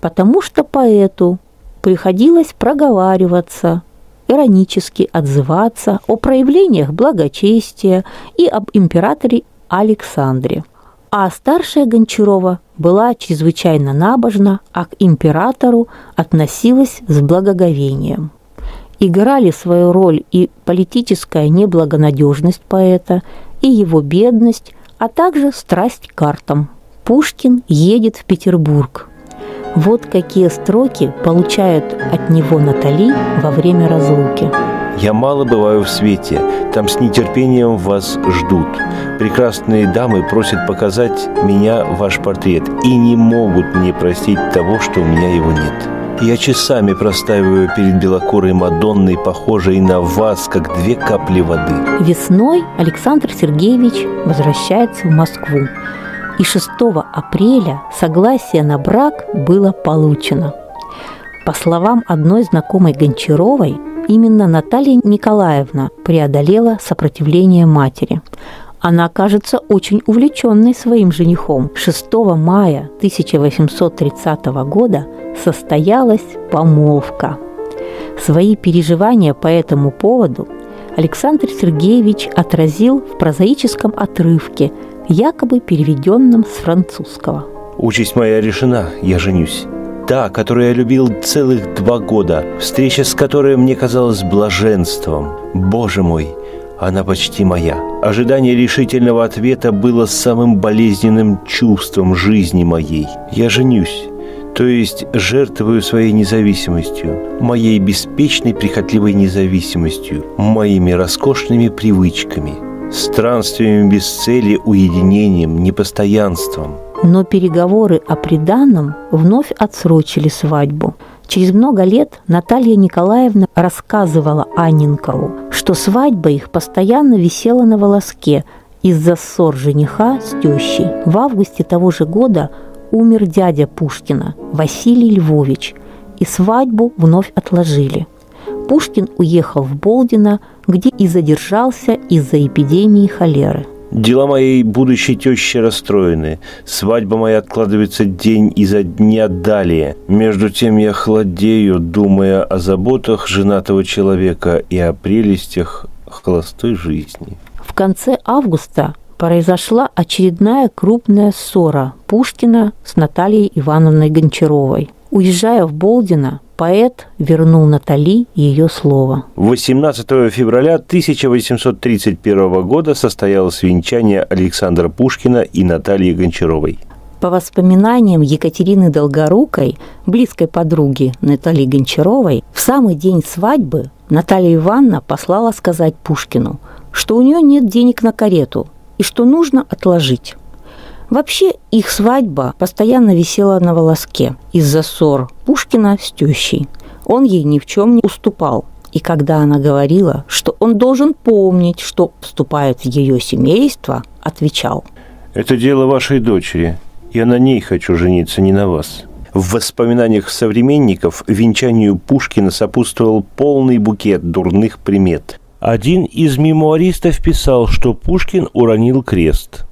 S5: потому что поэту приходилось проговариваться, иронически отзываться о проявлениях благочестия и об императоре Александре. А старшая Гончарова была чрезвычайно набожна, а к императору относилась с благоговением. Играли свою роль и политическая неблагонадежность поэта, и его бедность, а также страсть к картам. Пушкин едет в Петербург. Вот какие строки получают от него Натали во время разлуки.
S6: Я мало бываю в свете, там с нетерпением вас ждут. Прекрасные дамы просят показать меня ваш портрет и не могут мне простить того, что у меня его нет. Я часами простаиваю перед белокурой Мадонной, похожей на вас, как две капли воды.
S5: Весной Александр Сергеевич возвращается в Москву. И 6 апреля согласие на брак было получено. По словам одной знакомой Гончаровой, именно Наталья Николаевна преодолела сопротивление матери. Она кажется очень увлеченной своим женихом. 6 мая 1830 года состоялась помолвка. Свои переживания по этому поводу Александр Сергеевич отразил в прозаическом отрывке, якобы переведенном с французского.
S6: «Участь моя решена, я женюсь. Та, которую я любил целых два года, встреча с которой мне казалась блаженством. Боже мой, она почти моя. Ожидание решительного ответа было самым болезненным чувством жизни моей. Я женюсь то есть жертвую своей независимостью, моей беспечной прихотливой независимостью, моими роскошными привычками, странствиями без цели, уединением, непостоянством.
S5: Но переговоры о приданном вновь отсрочили свадьбу. Через много лет Наталья Николаевна рассказывала Анненкову, что свадьба их постоянно висела на волоске из-за ссор жениха с тещей. В августе того же года умер дядя Пушкина, Василий Львович, и свадьбу вновь отложили. Пушкин уехал в Болдино, где и задержался из-за эпидемии холеры.
S6: Дела моей будущей тещи расстроены. Свадьба моя откладывается день изо дня далее. Между тем я хладею, думая о заботах женатого человека и о прелестях холостой жизни.
S5: В конце августа произошла очередная крупная ссора Пушкина с Натальей Ивановной Гончаровой. Уезжая в Болдино, поэт вернул Натали ее слово.
S6: 18 февраля 1831 года состоялось венчание Александра Пушкина и Натальи Гончаровой.
S5: По воспоминаниям Екатерины Долгорукой, близкой подруги Натальи Гончаровой, в самый день свадьбы Наталья Ивановна послала сказать Пушкину, что у нее нет денег на карету, и что нужно отложить. Вообще их свадьба постоянно висела на волоске из-за ссор Пушкина с тещей. Он ей ни в чем не уступал. И когда она говорила, что он должен помнить, что вступает в ее семейство, отвечал.
S6: «Это дело вашей дочери. Я на ней хочу жениться, не на вас». В воспоминаниях современников венчанию Пушкина сопутствовал полный букет дурных примет. Один из мемуаристов писал, что Пушкин уронил крест.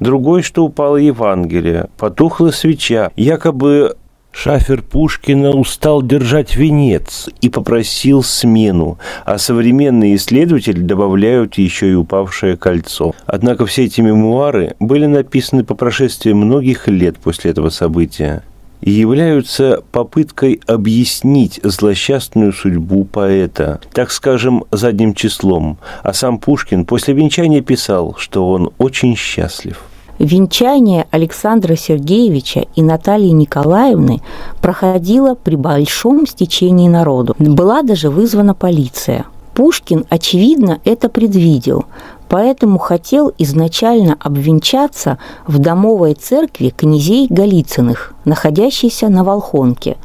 S6: Другой, что упало Евангелие, потухла свеча. Якобы Шафер Пушкина устал держать венец и попросил смену, а современные исследователи добавляют еще и упавшее кольцо. Однако все эти мемуары были написаны по прошествии многих лет после этого события. Являются попыткой объяснить злосчастную судьбу поэта, так скажем, задним числом. А сам Пушкин после венчания писал, что он очень счастлив.
S5: Венчание Александра Сергеевича и Натальи Николаевны проходило при большом стечении народу. Была даже вызвана полиция. Пушкин, очевидно, это предвидел, поэтому хотел изначально обвенчаться в домовой церкви князей Голицыных, находящейся на Волхонке.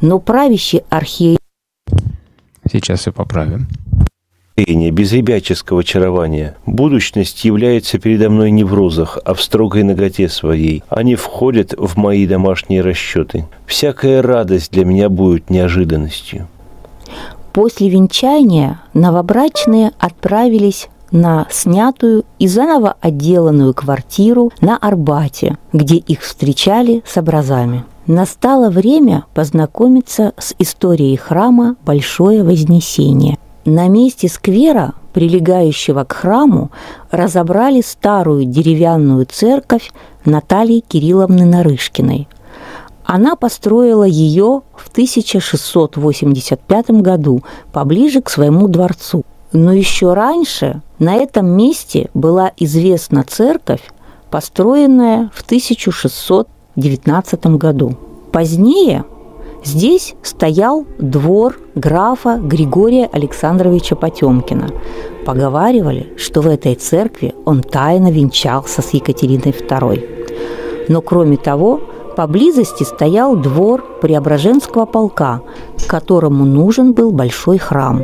S5: Но правящий архиерей...
S2: Сейчас все поправим
S6: без ребяческого очарования. Будущность является передо мной не в розах, а в строгой ноготе своей. Они входят в мои домашние расчеты. Всякая радость для меня будет неожиданностью.
S5: После венчания новобрачные отправились на снятую и заново отделанную квартиру на Арбате, где их встречали с образами. Настало время познакомиться с историей храма Большое Вознесение. На месте сквера, прилегающего к храму, разобрали старую деревянную церковь Натальи Кирилловны Нарышкиной. Она построила ее в 1685 году поближе к своему дворцу. Но еще раньше на этом месте была известна церковь, построенная в 1619 году. Позднее Здесь стоял двор графа Григория Александровича Потемкина. Поговаривали, что в этой церкви он тайно венчался с Екатериной II. Но кроме того, поблизости стоял двор Преображенского полка, которому нужен был большой храм.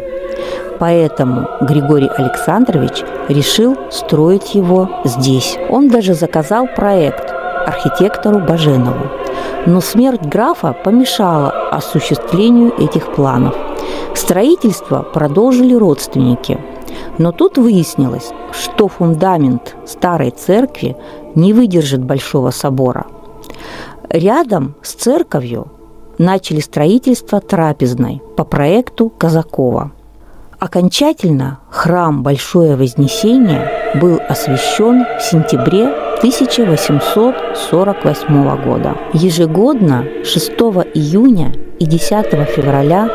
S5: Поэтому Григорий Александрович решил строить его здесь. Он даже заказал проект архитектору Баженову. Но смерть графа помешала осуществлению этих планов. Строительство продолжили родственники. Но тут выяснилось, что фундамент старой церкви не выдержит Большого собора. Рядом с церковью начали строительство трапезной по проекту Казакова. Окончательно храм Большое Вознесение был освящен в сентябре 1848 года. Ежегодно 6 июня и 10 февраля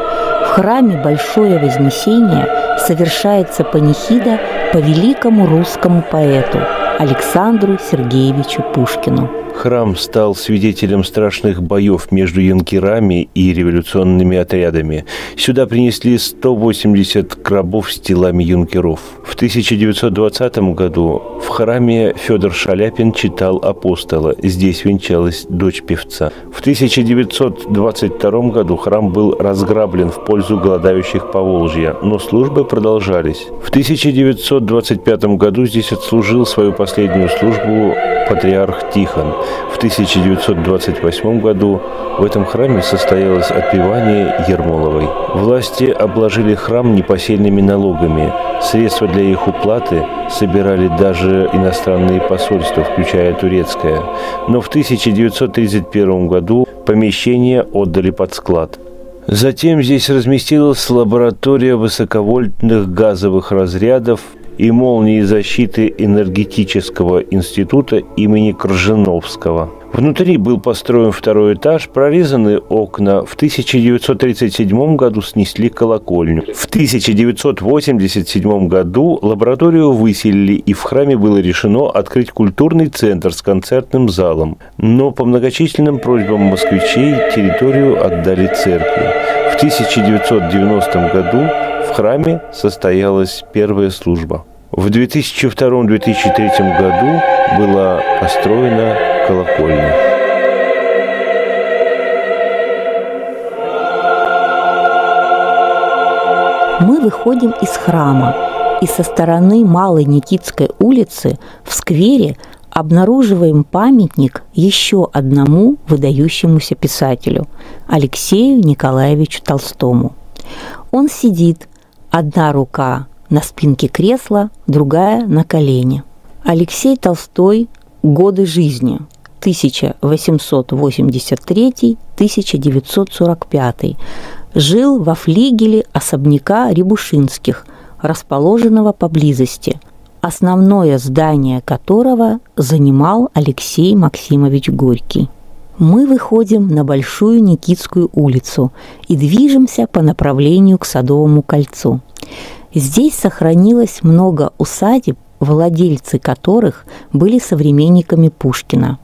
S5: в храме Большое Вознесение совершается панихида по великому русскому поэту Александру Сергеевичу Пушкину.
S6: Храм стал свидетелем страшных боев между юнкерами и революционными отрядами. Сюда принесли 180 гробов с телами юнкеров. В 1920 году в храме Федор Шаляпин читал апостола. Здесь венчалась дочь певца. В 1922 году храм был разграблен в пользу голодающих по Волжье, но службы продолжались. В 1925 году здесь отслужил свою последнюю службу патриарх Тихон. В 1928 году в этом храме состоялось отпевание Ермоловой. Власти обложили храм непосильными налогами. Средства для их уплаты собирали даже иностранные посольства, включая турецкое. Но в 1931 году помещение отдали под склад. Затем здесь разместилась лаборатория высоковольтных газовых разрядов, и молнии защиты энергетического института имени Кржиновского. Внутри был построен второй этаж, прорезаны окна. В 1937 году снесли колокольню. В 1987 году лабораторию выселили, и в храме было решено открыть культурный центр с концертным залом. Но по многочисленным просьбам москвичей территорию отдали церкви. В 1990 году в храме состоялась первая служба. В 2002-2003 году была построена колокольня.
S5: Мы выходим из храма, и со стороны Малой Никитской улицы в сквере обнаруживаем памятник еще одному выдающемуся писателю – Алексею Николаевичу Толстому. Он сидит, одна рука на спинке кресла, другая на колене. Алексей Толстой «Годы жизни» 1883-1945 жил во флигеле особняка Рябушинских, расположенного поблизости, основное здание которого занимал Алексей Максимович Горький. Мы выходим на Большую Никитскую улицу и движемся по направлению к Садовому кольцу. Здесь сохранилось много усадеб, владельцы которых были современниками Пушкина.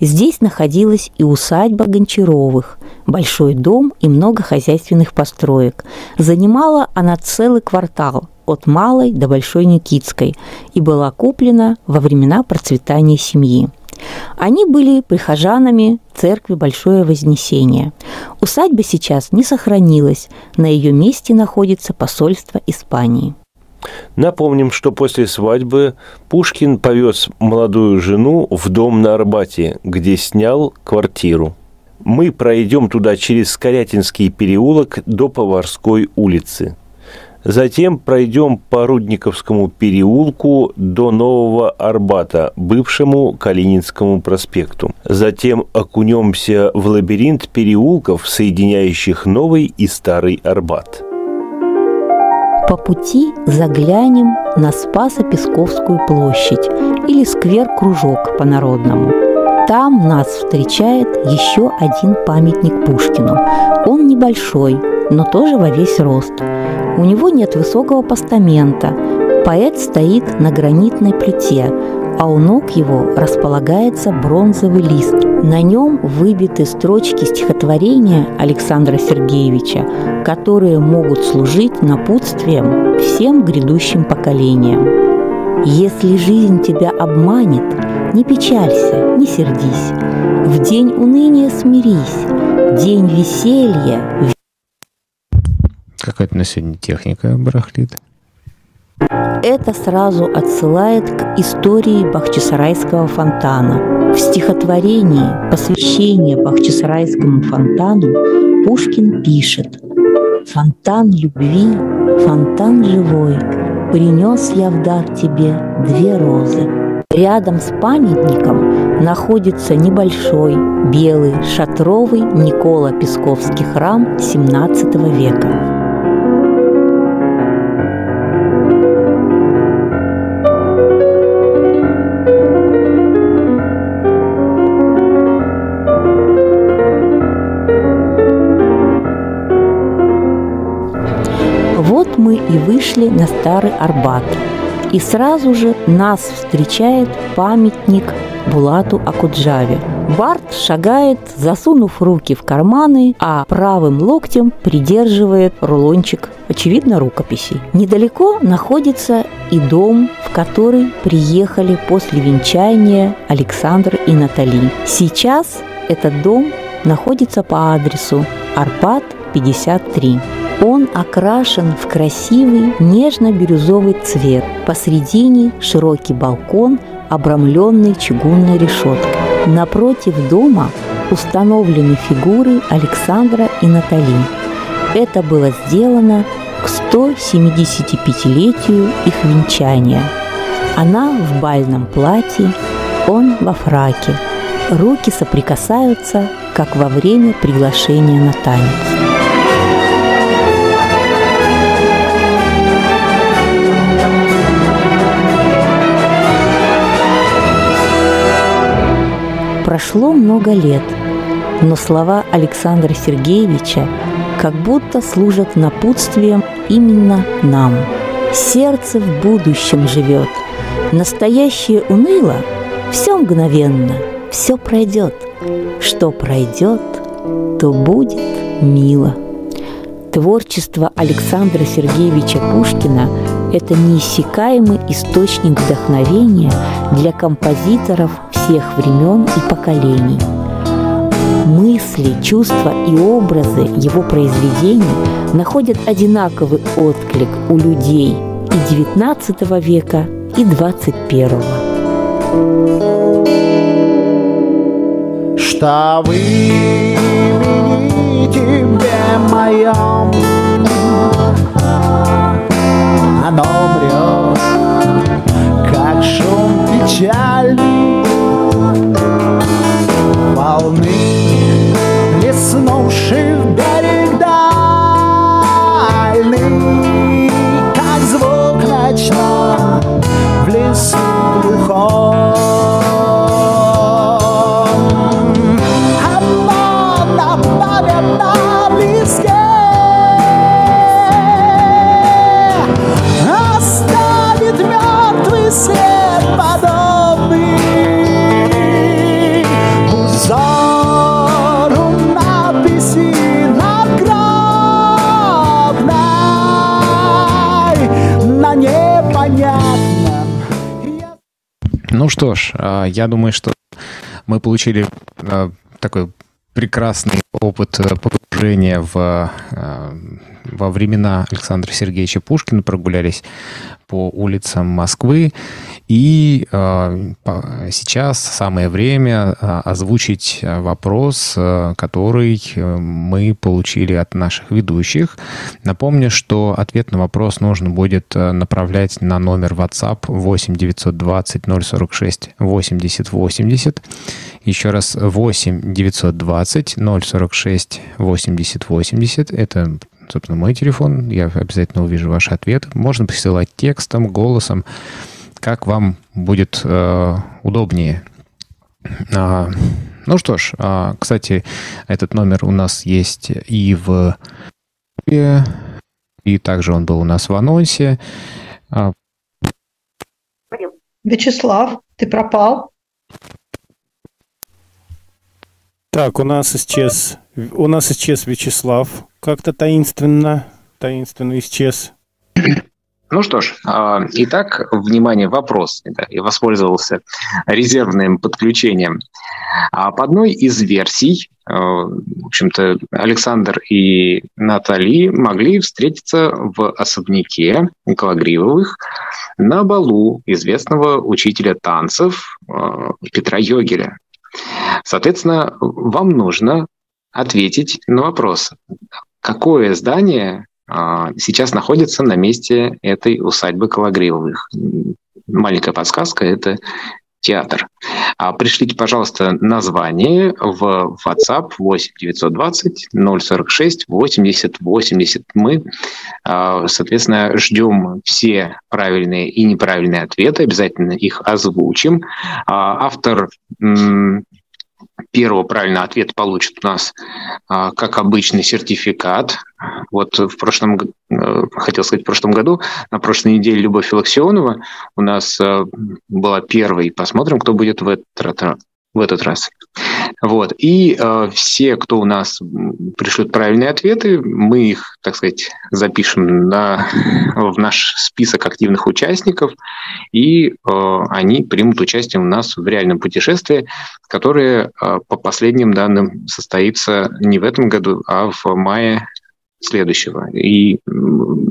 S5: Здесь находилась и усадьба Гончаровых, большой дом и много хозяйственных построек. Занимала она целый квартал от Малой до Большой Никитской и была куплена во времена процветания семьи. Они были прихожанами церкви Большое Вознесение. Усадьба сейчас не сохранилась, на ее месте находится посольство Испании.
S6: Напомним, что после свадьбы Пушкин повез молодую жену в дом на Арбате, где снял квартиру. Мы пройдем туда через Скорятинский переулок до Поварской улицы. Затем пройдем по Рудниковскому переулку до Нового Арбата, бывшему Калининскому проспекту. Затем окунемся в лабиринт переулков, соединяющих Новый и Старый Арбат.
S5: По пути заглянем на Спасо-Песковскую площадь или сквер-кружок по-народному. Там нас встречает еще один памятник Пушкину. Он небольшой, но тоже во весь рост. У него нет высокого постамента. Поэт стоит на гранитной плите, а у ног его располагается бронзовый лист. На нем выбиты строчки стихотворения Александра Сергеевича, которые могут служить напутствием всем грядущим поколениям. Если жизнь тебя обманет, не печалься, не сердись. В день уныния смирись, день веселья.
S2: Какая-то на сегодня техника барахлит.
S5: Это сразу отсылает к истории Бахчисарайского фонтана. В стихотворении «Посвящение Бахчисарайскому фонтану» Пушкин пишет «Фонтан любви, фонтан живой, принес я в дар тебе две розы». Рядом с памятником находится небольшой, белый, шатровый Никола Песковский храм XVII века. И вышли на Старый Арбат. И сразу же нас встречает памятник Булату Акуджаве. Барт шагает, засунув руки в карманы, а правым локтем придерживает рулончик, очевидно, рукописей. Недалеко находится и дом, в который приехали после венчания Александр и Натали. Сейчас этот дом находится по адресу Арпат 53. Он окрашен в красивый нежно-бирюзовый цвет. Посредине широкий балкон, обрамленный чугунной решеткой. Напротив дома установлены фигуры Александра и Натали. Это было сделано к 175-летию их венчания. Она в бальном платье, он во фраке. Руки соприкасаются, как во время приглашения на танец. Прошло много лет, но слова Александра Сергеевича как будто служат напутствием именно нам. Сердце в будущем живет, настоящее уныло, все мгновенно, все пройдет. Что пройдет, то будет мило. Творчество Александра Сергеевича Пушкина – это неиссякаемый источник вдохновения для композиторов всех времен и поколений. Мысли, чувства и образы его произведений находят одинаковый отклик у людей и XIX века, и XXI.
S9: Что вы тебе моем Мрет, как шум печальный волны, леснувших берег дальний, как звук ночной в лесу глухом.
S2: Ну что ж, а, я думаю, что мы получили а, такой прекрасный опыт э, погружения в, а, во времена Александра Сергеевича Пушкина, прогулялись по улицам Москвы. И э, сейчас самое время э, озвучить вопрос, э, который мы получили от наших ведущих. Напомню, что ответ на вопрос нужно будет направлять на номер WhatsApp 8 920 046 80 80. Еще раз 8 920 046 80 80. Это собственно, мой телефон. Я обязательно увижу ваш ответ. Можно присылать текстом, голосом, как вам будет э, удобнее. А, ну что ж, а, кстати, этот номер у нас есть и в и также он был у нас в анонсе. А,
S10: Вячеслав, ты пропал?
S1: Так, у нас исчез, у нас исчез Вячеслав как-то таинственно, таинственно исчез.
S2: Ну что ж, а, итак, внимание, вопрос. Я воспользовался резервным подключением. А по одной из версий, а, в общем-то, Александр и Натали могли встретиться в особняке Калагривовых на балу известного учителя танцев а, Петра Йогеля. Соответственно, вам нужно ответить на вопрос, какое здание а, сейчас находится на месте этой усадьбы Калагривовых. Маленькая подсказка – это театр. А пришлите, пожалуйста, название в WhatsApp 8 920 046 80 80. Мы, а, соответственно, ждем все правильные и неправильные ответы, обязательно их озвучим. Автор первого правильного ответа получит у нас, а, как обычный, сертификат. Вот в прошлом, э, хотел сказать, в прошлом году, на прошлой неделе Любовь Филаксионова у нас э, была первой. Посмотрим, кто будет в этот, в этот раз. Вот. И э, все, кто у нас пришлют правильные ответы, мы их, так сказать, запишем на, в наш список активных участников, и э, они примут участие у нас в реальном путешествии, которое, э, по последним данным, состоится не в этом году, а в мае следующего. И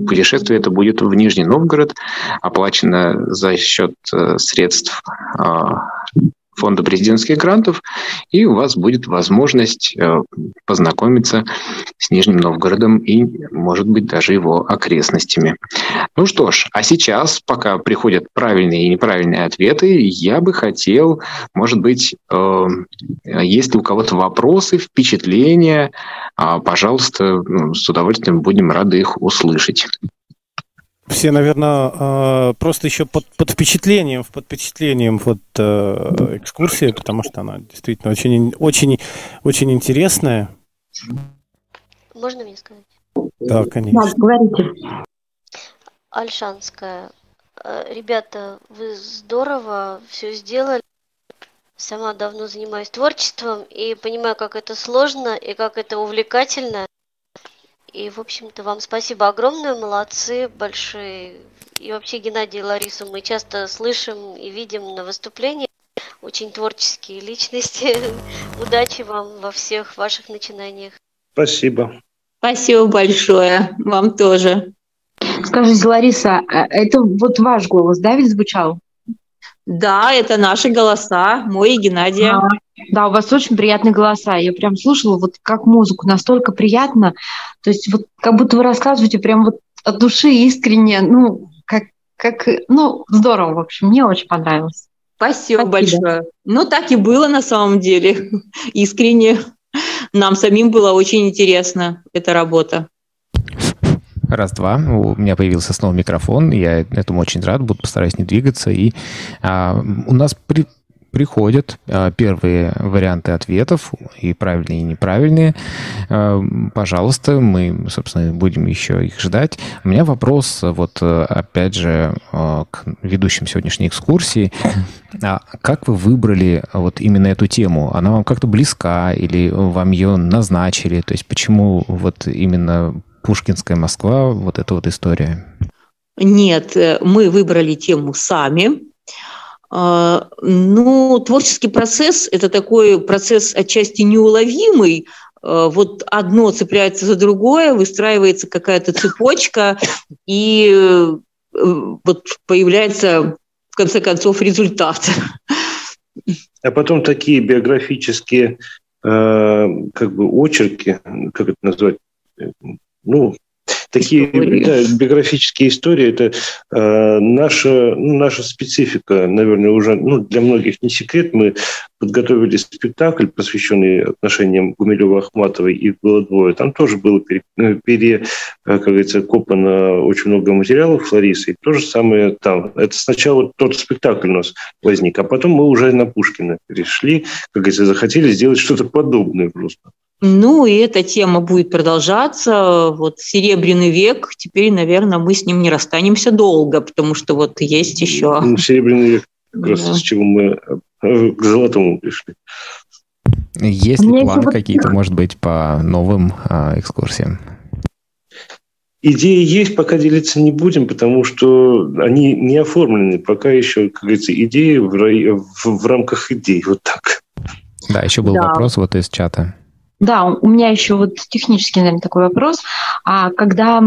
S2: путешествие это будет в Нижний Новгород, оплачено за счет э, средств э, фонда президентских грантов, и у вас будет возможность э, познакомиться с Нижним Новгородом и, может быть, даже его окрестностями. Ну что ж, а сейчас, пока приходят правильные и неправильные ответы, я бы хотел, может быть, э, если у кого-то вопросы, впечатления, а, пожалуйста, ну, с удовольствием будем рады их услышать.
S1: Все, наверное, э, просто еще под, под впечатлением, под впечатлением вот э, экскурсии, потому что она действительно очень, очень, очень интересная.
S11: Можно мне сказать?
S1: Да, конечно. Да,
S10: говорите.
S11: Альшанская. Э, ребята, вы здорово все сделали. Сама давно занимаюсь творчеством и понимаю, как это сложно и как это увлекательно. И, в общем-то, вам спасибо огромное, молодцы большие. И вообще, Геннадий и Ларису мы часто слышим и видим на выступлениях. Очень творческие личности. Удачи вам во всех ваших начинаниях.
S3: Спасибо.
S4: Спасибо большое. Вам тоже.
S10: Скажите, Лариса, а это вот ваш голос, да, ведь звучал?
S4: Да, это наши голоса, мой и Геннадия. А,
S10: да, у вас очень приятные голоса. Я прям слушала вот как музыку, настолько приятно. То есть вот как будто вы рассказываете прям вот от души искренне, ну, как, как, ну, здорово, в общем, мне очень понравилось.
S4: Спасибо, Спасибо большое. Ну, так и было на самом деле, искренне. Нам самим было очень интересно эта работа.
S2: Раз-два. У меня появился снова микрофон. Я этому очень рад. Буду постараюсь не двигаться. И а, у нас при, приходят а, первые варианты ответов, и правильные, и неправильные. А, пожалуйста, мы, собственно, будем еще их ждать. У меня вопрос, вот опять же, а, к ведущим сегодняшней экскурсии. А как вы выбрали вот именно эту тему? Она вам как-то близка или вам ее назначили? То есть почему вот именно Пушкинская Москва, вот эта вот история?
S4: Нет, э, мы выбрали тему сами. А, ну, творческий процесс – это такой процесс отчасти неуловимый, а, вот одно цепляется за другое, выстраивается какая-то цепочка, и э, вот появляется, в конце концов, результат.
S3: А потом такие биографические э, как бы очерки, как это назвать, ну, такие да, биографические истории это э, наша ну, наша специфика, наверное, уже ну, для многих не секрет. Мы подготовили спектакль, посвященный отношениям Гумилева Ахматовой, их было двое. Там тоже было пере, э, пере э, как говорится, копано очень много материалов с Ларисой. То же самое там. Это сначала тот спектакль у нас возник, а потом мы уже на Пушкина перешли, как говорится, захотели сделать что-то подобное просто.
S4: Ну, и эта тема будет продолжаться. Вот Серебряный век, теперь, наверное, мы с ним не расстанемся долго, потому что вот есть еще...
S3: Ну, Серебряный век, как раз да. с чего мы э, к золотому пришли.
S2: Есть ли планы какие-то, может быть, по новым а, экскурсиям?
S3: Идеи есть, пока делиться не будем, потому что они не оформлены. Пока еще, как говорится, идеи в, в, в рамках идей. Вот так.
S2: Да, еще был да. вопрос вот из чата.
S10: Да, у меня еще вот технический, наверное, такой вопрос. А когда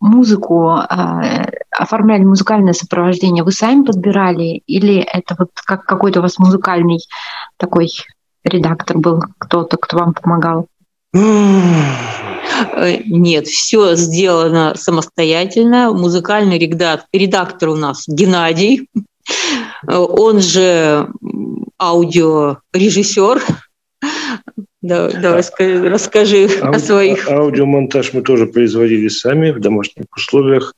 S10: музыку э, оформляли музыкальное сопровождение, вы сами подбирали или это вот как какой-то у вас музыкальный такой редактор был, кто-то, кто вам помогал?
S4: Э, нет, все сделано самостоятельно. Музыкальный редактор, редактор у нас Геннадий, он же аудиорежиссер, да, да, расскажи, расскажи Ау- о своих.
S3: Аудиомонтаж мы тоже производили сами в домашних условиях.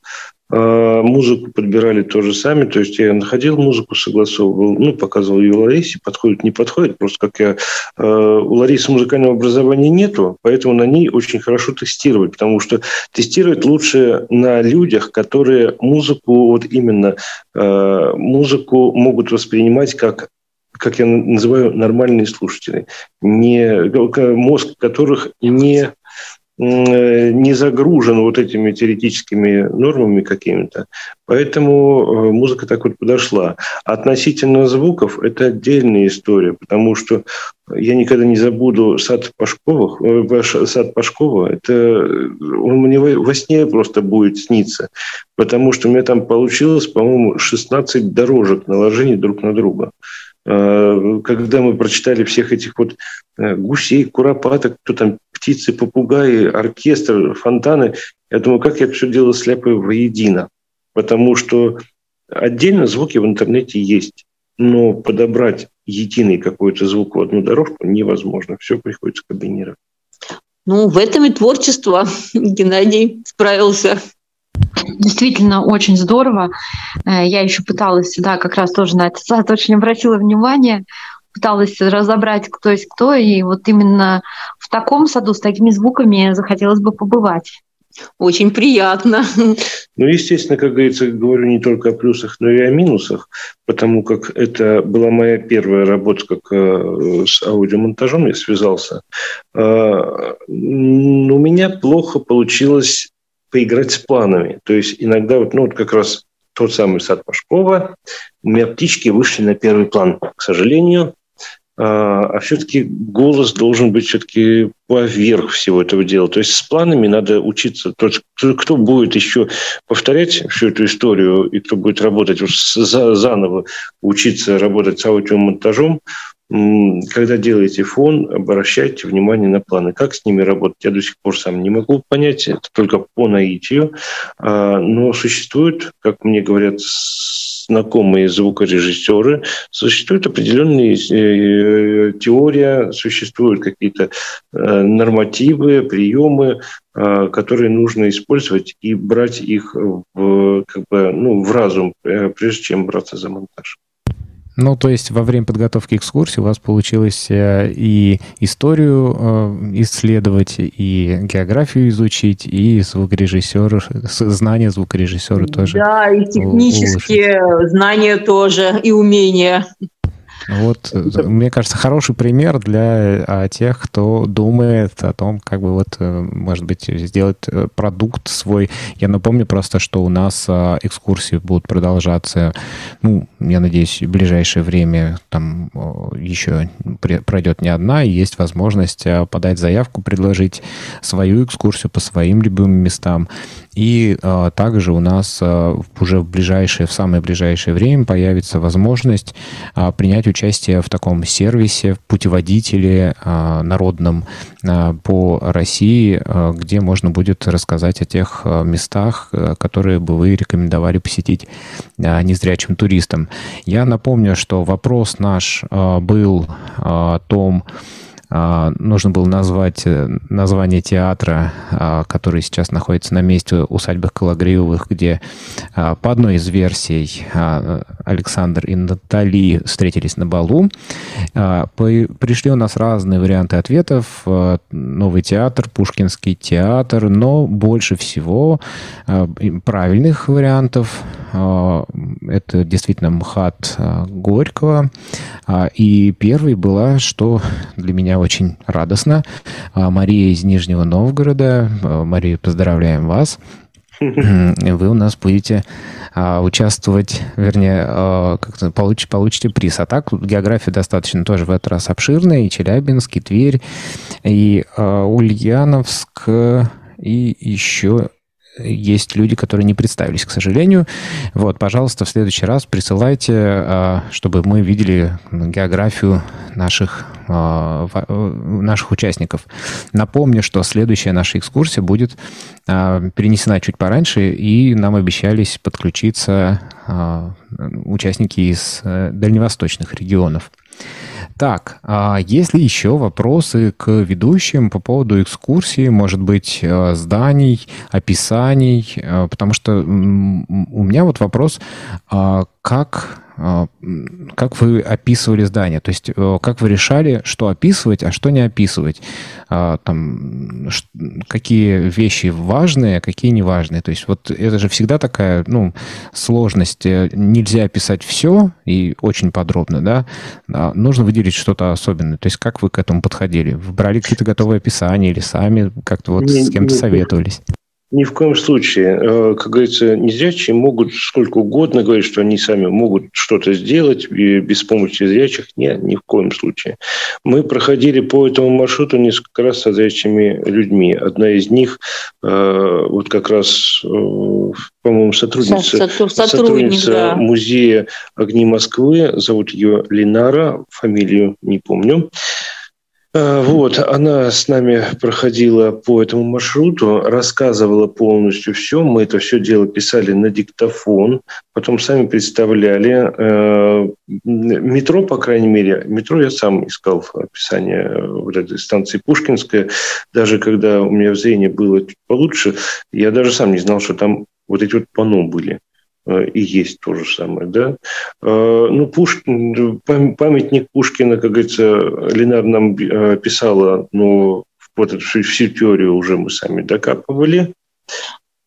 S3: А, музыку подбирали тоже сами, то есть я находил музыку, согласовывал, ну, показывал ее Ларисе, подходит, не подходит, просто как я... А, у Ларисы музыкального образования нету, поэтому на ней очень хорошо тестировать, потому что тестировать лучше на людях, которые музыку, вот именно а, музыку могут воспринимать как как я называю, нормальные слушатели, не, мозг которых не не загружен вот этими теоретическими нормами какими-то. Поэтому э, музыка так вот подошла. Относительно звуков это отдельная история, потому что я никогда не забуду сад Пашковых, э, сад Пашкова. Это он мне во сне просто будет сниться, потому что у меня там получилось, по-моему, 16 дорожек наложений друг на друга. Э, когда мы прочитали всех этих вот э, гусей, куропаток, кто там, птицы, попугаи, оркестр, фонтаны, я думаю, как я все дело сляпаю воедино. Потому что отдельно звуки в интернете есть, но подобрать единый какой-то звук в одну дорожку невозможно. Все приходится комбинировать.
S4: Ну, в этом и творчество Геннадий справился.
S10: Действительно, очень здорово. Э, я еще пыталась, да, как раз тоже на этот сад очень обратила внимание, пыталась разобрать, кто есть кто, и вот именно в таком саду с такими звуками захотелось бы побывать.
S4: Очень приятно.
S3: Ну, естественно, как говорится, говорю не только о плюсах, но и о минусах, потому как это была моя первая работа как э, с аудиомонтажом, я связался. Э, у меня плохо получилось поиграть с планами. То есть иногда вот, ну, вот как раз тот самый сад Пашкова, у меня птички вышли на первый план, к сожалению. А, а все-таки голос должен быть все-таки поверх всего этого дела. То есть с планами надо учиться. То есть кто будет еще повторять всю эту историю и кто будет работать заново, учиться работать с аудиомонтажом, когда делаете фон, обращайте внимание на планы. Как с ними работать, я до сих пор сам не могу понять, это только по наитию. А, но существуют, как мне говорят знакомые звукорежиссеры, существует определенные э, теория, существуют какие-то э, нормативы, приемы, э, которые нужно использовать и брать их в, как бы, ну, в разум, прежде чем браться за монтаж.
S2: Ну, то есть во время подготовки экскурсии у вас получилось э, и историю э, исследовать, и географию изучить, и звукорежиссер, знания звукорежиссера тоже.
S4: Да, и технические улучшить. знания тоже, и умения.
S2: Вот, мне кажется, хороший пример для а, тех, кто думает о том, как бы вот, э, может быть, сделать э, продукт свой. Я напомню просто, что у нас а, экскурсии будут продолжаться, ну, я надеюсь, в ближайшее время там еще пройдет не одна, и есть возможность а, подать заявку, предложить свою экскурсию по своим любимым местам. И а, также у нас а, уже в ближайшее, в самое ближайшее время появится возможность а, принять участие в таком сервисе, путеводителе а, народном а, по России, а, где можно будет рассказать о тех местах, которые бы вы рекомендовали посетить незрячим туристам. Я напомню, что вопрос наш был о том, нужно было назвать э, название театра, а, который сейчас находится на месте усадьбы Калагриевых, где а, по одной из версий Александр и Натали встретились на балу. Пришли у нас разные варианты ответов. Новый театр, Пушкинский театр, но больше всего правильных вариантов. Это действительно МХАТ Горького. И первый была, что для меня очень радостно. А, Мария из Нижнего Новгорода. А, Мария, поздравляем вас. Вы у нас будете а, участвовать, вернее, а, как получите, получите приз. А так география достаточно тоже в этот раз обширная. И Челябинск, и Тверь, и а, Ульяновск, и еще есть люди, которые не представились, к сожалению. Вот, пожалуйста, в следующий раз присылайте, а, чтобы мы видели географию наших, а, наших участников. Напомню, что следующая наша экскурсия будет а, перенесена чуть пораньше, и нам обещались подключиться участники из э, дальневосточных регионов. Так, а есть ли еще вопросы к ведущим по поводу экскурсии, может быть, э, зданий, описаний? Э, потому что у меня вот вопрос, а как а, как вы описывали здание? То есть э, как вы решали, что описывать, а что не описывать? А, там, какие вещи важные, а какие не важные? То есть вот это же всегда такая ну, сложность. Э, нельзя описать все и очень подробно, да? Нужно выделить что-то особенное. То есть как вы к этому подходили? Вы брали какие-то готовые описания или сами как-то вот с кем-то советовались?
S3: Ни в коем случае. Э, как говорится, незрячие могут сколько угодно говорить, что они сами могут что-то сделать без помощи зрячих. Нет, ни в коем случае. Мы проходили по этому маршруту несколько раз со зрячими людьми. Одна из них, э, вот как раз, э, по-моему, сотрудница, сотрудница да. музея «Огни Москвы», зовут ее Линара, фамилию не помню. Э, вот, она с нами проходила по этому маршруту, рассказывала полностью все. Мы это все дело писали на диктофон, потом сами представляли. Э, метро, по крайней мере, метро я сам искал в описании вот этой станции Пушкинская. Даже когда у меня зрение было чуть получше, я даже сам не знал, что там вот эти вот панно были. Э, и есть то же самое. Да? Э, ну, Пушкин, памятник Пушкина, как говорится, Ленар нам э, писала, но вот эту всю теорию уже мы сами докапывали.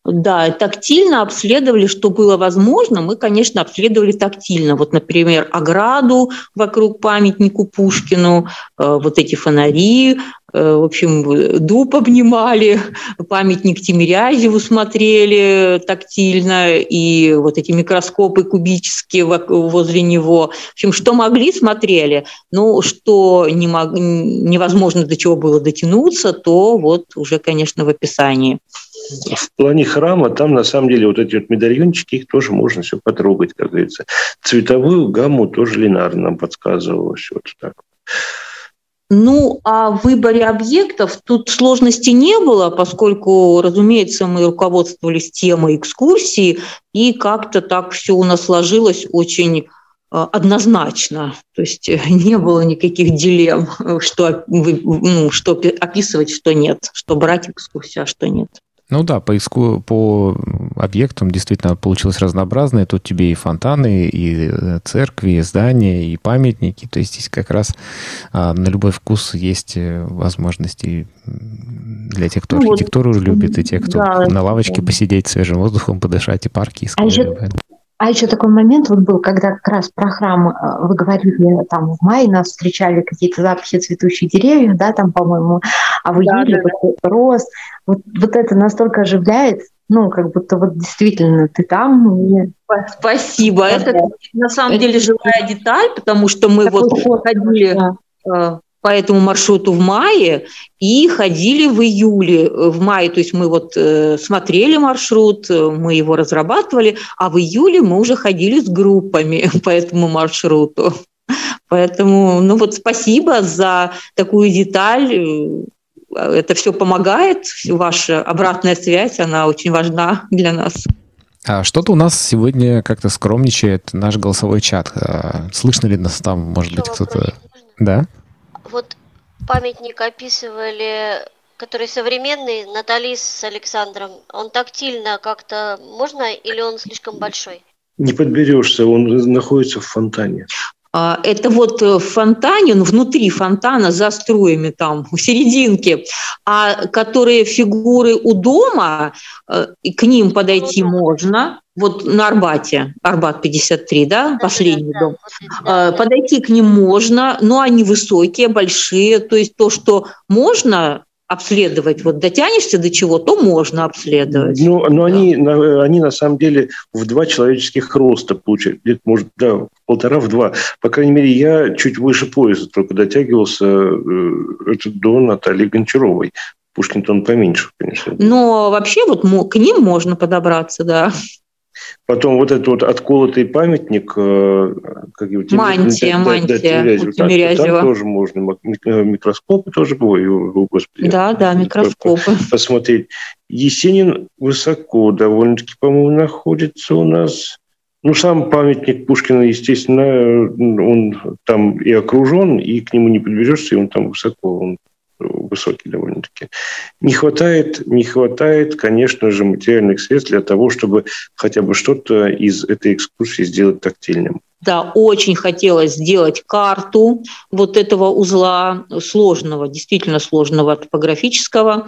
S4: Да, тактильно обследовали, что было возможно. Мы, конечно, обследовали тактильно. Вот, например, ограду вокруг памятнику Пушкину, вот эти фонари, Э, в общем, дуб обнимали, памятник Тимирязеву смотрели тактильно, и вот эти микроскопы кубические возле него. В общем, что могли, смотрели. Ну, что не мог, невозможно до чего было дотянуться, то вот уже, конечно, в описании.
S3: В плане храма там на самом деле вот эти вот медальончики, их тоже можно все потрогать, как говорится. Цветовую гамму тоже Ленар нам подсказывал. Вот так.
S4: Ну, а в выборе объектов тут сложности не было, поскольку, разумеется, мы руководствовались темой экскурсии, и как-то так все у нас сложилось очень э, однозначно. То есть э, не было никаких дилемм, что, ну, что описывать, что нет, что брать экскурсию, а что нет.
S2: Ну да, по, иску, по объектам действительно получилось разнообразное. Тут тебе и фонтаны, и э, церкви, и здания, и памятники. То есть здесь как раз а, на любой вкус есть э, возможности для тех, кто ну, архитектуру вот, любит, и тех, кто да, на лавочке да. посидеть свежим воздухом, подышать, и парки, и.
S4: А еще,
S10: А еще такой момент вот был, когда как раз про храм э, вы говорили, там в мае нас встречали какие-то запахи цветущих деревьев, да, там, по-моему, а в июле да, вот да. рост. Вот, вот это настолько оживляет, ну, как будто вот действительно ты там. И...
S4: Спасибо. Это на самом деле живая деталь, потому что мы вот ходили э, по этому маршруту в мае и ходили в июле. В мае, то есть мы вот э, смотрели маршрут, э, мы его разрабатывали, а в июле мы уже ходили с группами по этому маршруту. Поэтому, ну вот спасибо за такую деталь. Это все помогает, ваша обратная связь, она очень важна для нас.
S2: А что-то у нас сегодня как-то скромничает наш голосовой чат. А слышно ли нас там, может быть, кто-то... Да?
S11: Вот памятник описывали, который современный, Натали с Александром. Он тактильно как-то можно или он слишком большой?
S3: Не подберешься, он находится в фонтане.
S4: А, это вот в фонтане, он внутри фонтана за струями там, в серединке, а которые фигуры у дома, э, к ним подойти можно, вот на Арбате, Арбат 53, да, последний дом, а, подойти к ним можно, но они высокие, большие, то есть то, что можно обследовать, вот дотянешься до чего, то можно обследовать.
S3: Ну, но да. они, они на самом деле в два человеческих роста получают, где-то, может, да, полтора, в два. По крайней мере, я чуть выше пояса только дотягивался э, это до Натальи Гончаровой. Пушкин-то он поменьше, конечно.
S4: Но вообще вот к ним можно подобраться, да.
S3: Потом вот этот вот отколотый памятник, э,
S4: как его, мантия, да, мантия, да, Тимирязева.
S3: Там, тоже можно, э, микроскопы тоже ой, господи.
S4: Да, да, микроскопы.
S3: Посмотреть. Есенин высоко довольно-таки, по-моему, находится у нас. Ну, сам памятник Пушкина, естественно, он там и окружен, и к нему не подберешься, и он там высоко, он высокий довольно-таки. Не хватает, не хватает, конечно же, материальных средств для того, чтобы хотя бы что-то из этой экскурсии сделать тактильным.
S4: Да, очень хотелось сделать карту вот этого узла сложного, действительно сложного топографического.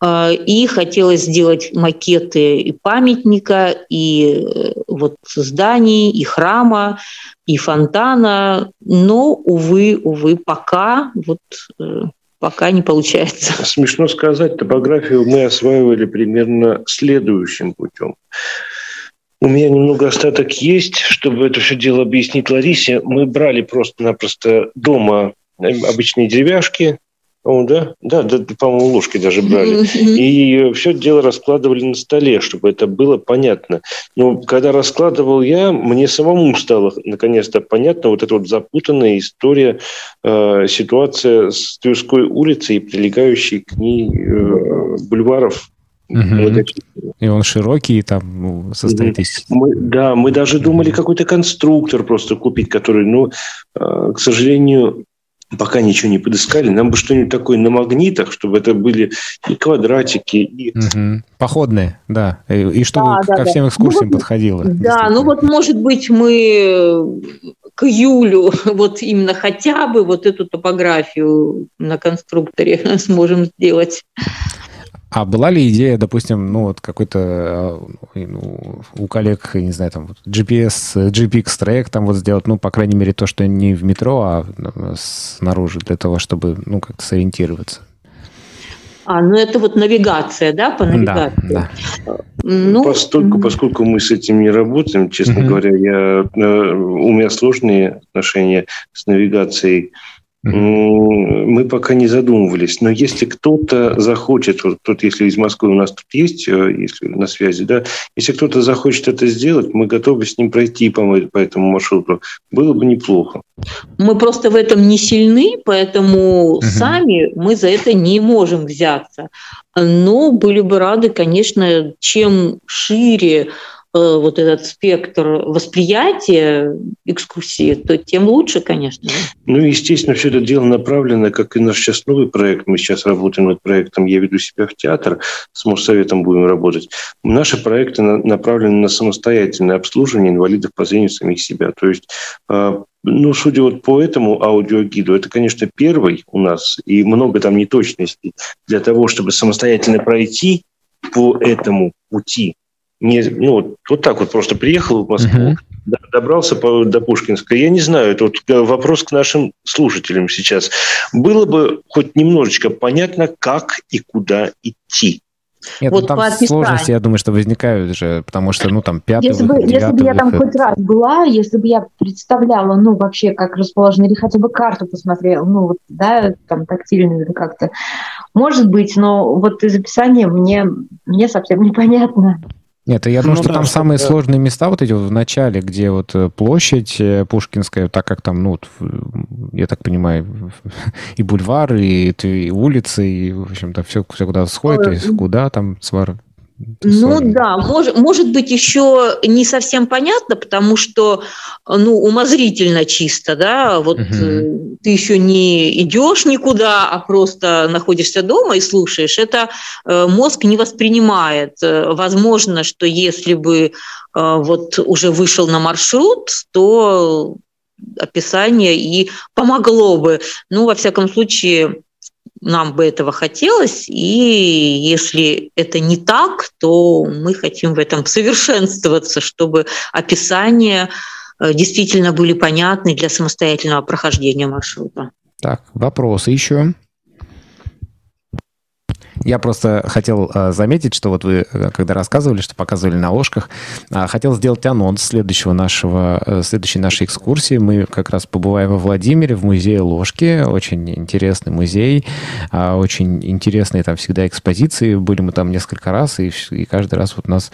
S4: А, и хотелось сделать макеты и памятника, и э, вот зданий, и храма, и фонтана. Но, увы, увы, пока вот э, пока не получается.
S3: Смешно сказать, топографию мы осваивали примерно следующим путем. У меня немного остаток есть, чтобы это все дело объяснить Ларисе. Мы брали просто-напросто дома обычные деревяшки, о, да? Да, да, по-моему, ложки даже брали. И все дело раскладывали на столе, чтобы это было понятно. Но когда раскладывал я, мне самому стало наконец-то понятно вот эта вот запутанная история, э, ситуация с Тверской улицей и прилегающей к ней э, бульваров
S2: Угу. И он широкий, там ну, состоит из...
S3: Мы, да, мы даже думали какой-то конструктор просто купить, который, ну, э, к сожалению, пока ничего не подыскали. Нам бы что-нибудь такое на магнитах, чтобы это были и квадратики, и...
S2: Угу. Походные, да. И, и чтобы да, ко да, всем экскурсиям ну, подходило.
S4: Да, ну вот, может быть, мы к июлю вот именно хотя бы вот эту топографию на конструкторе сможем сделать.
S2: А была ли идея, допустим, ну вот какой-то а, ну, у коллег, не знаю, там GPS, GPX трек там вот сделать, ну, по крайней мере, то, что не в метро, а ну, снаружи, для того, чтобы, ну, как-то сориентироваться?
S4: А, ну это вот навигация, да, по навигации?
S2: Да,
S3: да. Ну, поскольку, поскольку мы с этим не работаем, честно угу. говоря, я, э, у меня сложные отношения с навигацией. Мы пока не задумывались, но если кто-то захочет, вот тут, если из Москвы у нас тут есть, э, если на связи, да, если кто-то захочет это сделать, мы готовы с ним пройти по, по этому маршруту. Было бы неплохо.
S4: Мы просто в этом не сильны, поэтому угу. сами мы за это не можем взяться. Но были бы рады, конечно, чем шире вот этот спектр восприятия экскурсии, то тем лучше, конечно.
S3: Ну, естественно, все это дело направлено, как и наш сейчас новый проект. Мы сейчас работаем над проектом «Я веду себя в театр», с Моссоветом будем работать. Наши проекты направлены на самостоятельное обслуживание инвалидов по зрению самих себя. То есть э, ну, судя вот по этому аудиогиду, это, конечно, первый у нас, и много там неточностей. Для того, чтобы самостоятельно пройти по этому пути, не, ну, вот так вот просто приехал в Москву, uh-huh. добрался по, до Пушкинской. Я не знаю, это вот вопрос к нашим слушателям сейчас. Было бы хоть немножечко понятно, как и куда идти.
S2: Нет, ну, вот ну, там сложности, я думаю, что возникают же, потому что, ну, там, пятый
S10: если
S2: выход,
S10: бы, Если бы я там хоть раз была, если бы я представляла, ну, вообще, как расположено, или хотя бы карту посмотрела, ну, вот, да, там, тактильно или как-то, может быть, но вот из описания мне, мне совсем непонятно.
S2: Нет, я думаю, ну, что да, там что самые да. сложные места вот эти вот в начале, где вот э, площадь э, Пушкинская, так как там, ну, я так понимаю, и бульвар, и, и улицы, и, в общем-то, все, все куда сходит, то есть куда там свар,
S4: ну да, может, может быть, еще не совсем понятно, потому что, ну, умозрительно чисто, да, вот угу. ты еще не идешь никуда, а просто находишься дома и слушаешь. Это э, мозг не воспринимает. Э, возможно, что если бы вот уже вышел на маршрут, то описание и помогло бы. Ну, во всяком случае, нам бы этого хотелось, и если это не так, то мы хотим в этом совершенствоваться, чтобы описания э, действительно были понятны для самостоятельного прохождения маршрута.
S2: Так, вопросы еще? Я просто хотел э, заметить, что вот вы, э, когда рассказывали, что показывали на ложках, э, хотел сделать анонс следующего нашего, следующей нашей экскурсии. Мы как раз побываем во Владимире в музее ложки. Очень интересный музей, э, очень интересные там всегда экспозиции. Были мы там несколько раз, и, и каждый раз вот нас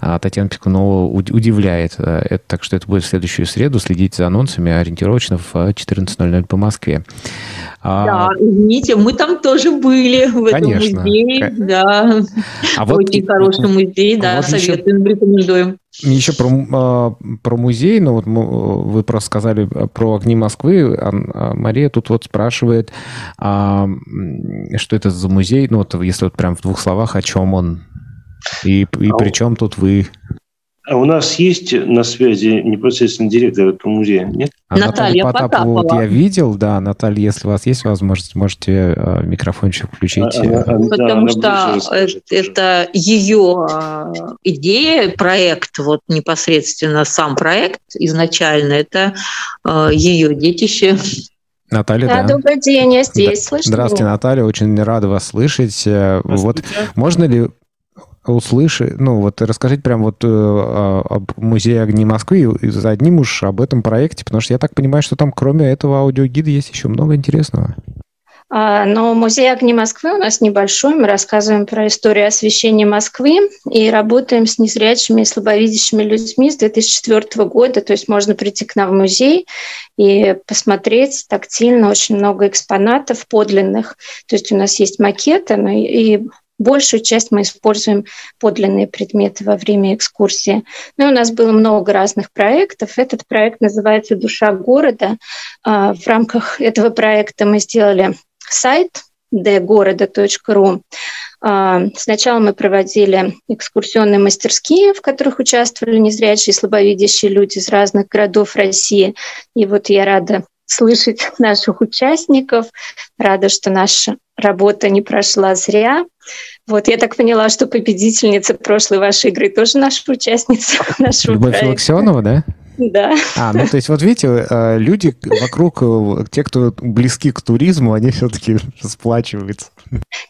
S2: э, Татьяна Пикунова удивляет. Это, так что это будет в следующую среду. Следите за анонсами ориентировочно в 14.00 по Москве.
S4: А... Да, извините, мы там тоже были в Конечно. этом музее. Да. А вот Очень хороший музей, да, вот советуем, еще... рекомендуем.
S2: Еще про, а, про музей, ну вот вы просто сказали про огни Москвы. А Мария тут вот спрашивает, а, что это за музей, ну вот если вот прям в двух словах, о чем он, и, и при чем тут вы?
S3: А у нас есть на связи непосредственно директор этого музея, нет?
S2: А Наталья Потапова. Вот я видел, да, Наталья, если у вас есть возможность, можете э, микрофончик включить. А,
S4: а, Потому да, что это ее а, идея, проект, вот непосредственно сам проект изначально, это а, ее детище.
S2: Наталья,
S12: да. да. Добрый день, я здесь.
S2: Да. Здравствуйте, Наталья, очень рада вас слышать. Э, вот можно ли услыши, ну вот расскажите прям вот э, об музее огней Москвы и за одним уж об этом проекте, потому что я так понимаю, что там кроме этого аудиогида есть еще много интересного.
S12: А, но музей огней Москвы у нас небольшой. Мы рассказываем про историю освещения Москвы и работаем с незрячими и слабовидящими людьми с 2004 года. То есть можно прийти к нам в музей и посмотреть тактильно очень много экспонатов подлинных. То есть у нас есть макеты, но и Большую часть мы используем подлинные предметы во время экскурсии. Ну, у нас было много разных проектов. Этот проект называется «Душа города». А, в рамках этого проекта мы сделали сайт dgорода.ru. А, сначала мы проводили экскурсионные мастерские, в которых участвовали незрячие и слабовидящие люди из разных городов России. И вот я рада слышать наших участников, рада, что наша работа не прошла зря. Вот, я так поняла, что победительница прошлой вашей игры тоже наша участница нашего
S2: Любовь проекта. Филаксионова, да?
S12: Да.
S2: А, ну то есть вот видите, э, люди вокруг, э, те, кто близки к туризму, они все-таки расплачиваются.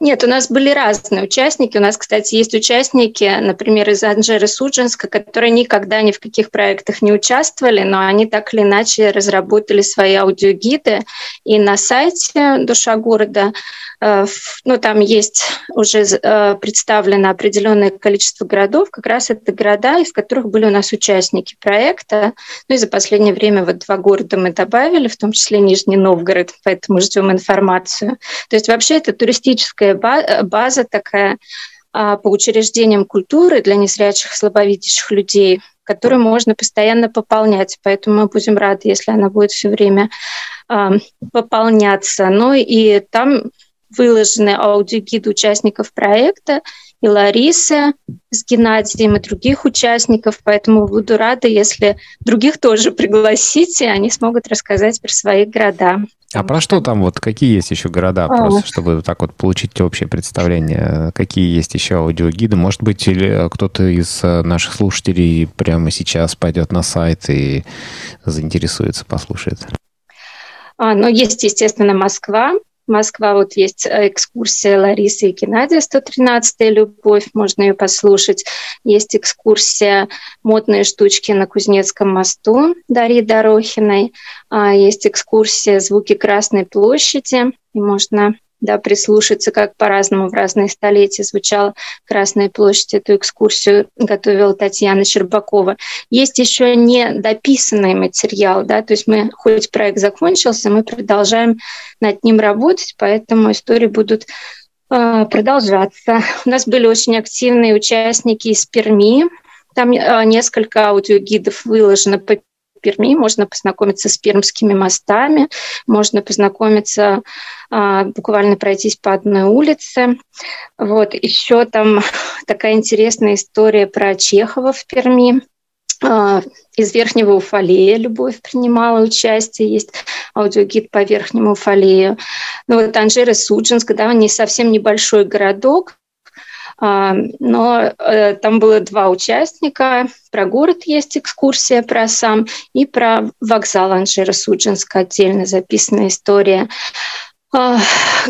S12: Нет, у нас были разные участники. У нас, кстати, есть участники, например, из Анжеры Суджинска, которые никогда ни в каких проектах не участвовали, но они так или иначе разработали свои аудиогиды. И на сайте «Душа города» ну, там есть уже э, представлено определенное количество городов, как раз это города, из которых были у нас участники проекта. Ну и за последнее время вот два города мы добавили, в том числе Нижний Новгород, поэтому ждем информацию. То есть вообще это туристическая база такая а, по учреждениям культуры для незрячих, слабовидящих людей, которую можно постоянно пополнять. Поэтому мы будем рады, если она будет все время э, пополняться. Ну и там выложены аудиогиды участников проекта и Ларисы с Геннадием и других участников, поэтому буду рада, если других тоже пригласите, они смогут рассказать про свои города.
S2: А про что там вот, какие есть еще города,
S12: А.
S2: просто чтобы так вот получить общее представление, какие есть еще аудиогиды? Может быть, или кто-то из э, наших слушателей прямо сейчас пойдет на сайт и заинтересуется, послушает?
S12: А, ну, есть, естественно, Москва. Москва, вот есть э, экскурсия Ларисы и Геннадия «113-я любовь», можно ее послушать. Есть экскурсия «Модные штучки на Кузнецком мосту» Дарьи Дорохиной. А, Есть экскурсия «Звуки Красной площади», и можно да, прислушаться, как по-разному в разные столетия звучала Красная площадь. Эту экскурсию готовила Татьяна Щербакова. Есть еще не дописанный материал, да, то есть мы, хоть проект закончился, мы продолжаем над ним работать, поэтому истории будут э, продолжаться. У нас были очень активные участники из Перми. Там э, несколько аудиогидов выложено по Перми, можно познакомиться с пермскими мостами, можно познакомиться, а, буквально пройтись по одной улице. Вот еще там такая интересная история про Чехова в Перми. А, Из Верхнего Уфалея Любовь принимала участие, есть аудиогид по Верхнему Уфалею. Ну вот Анжера Суджинск, да, не совсем небольшой городок, но э, там было два участника. Про город есть экскурсия, про сам, и про вокзал Анжера Суджинска отдельно записанная история. А,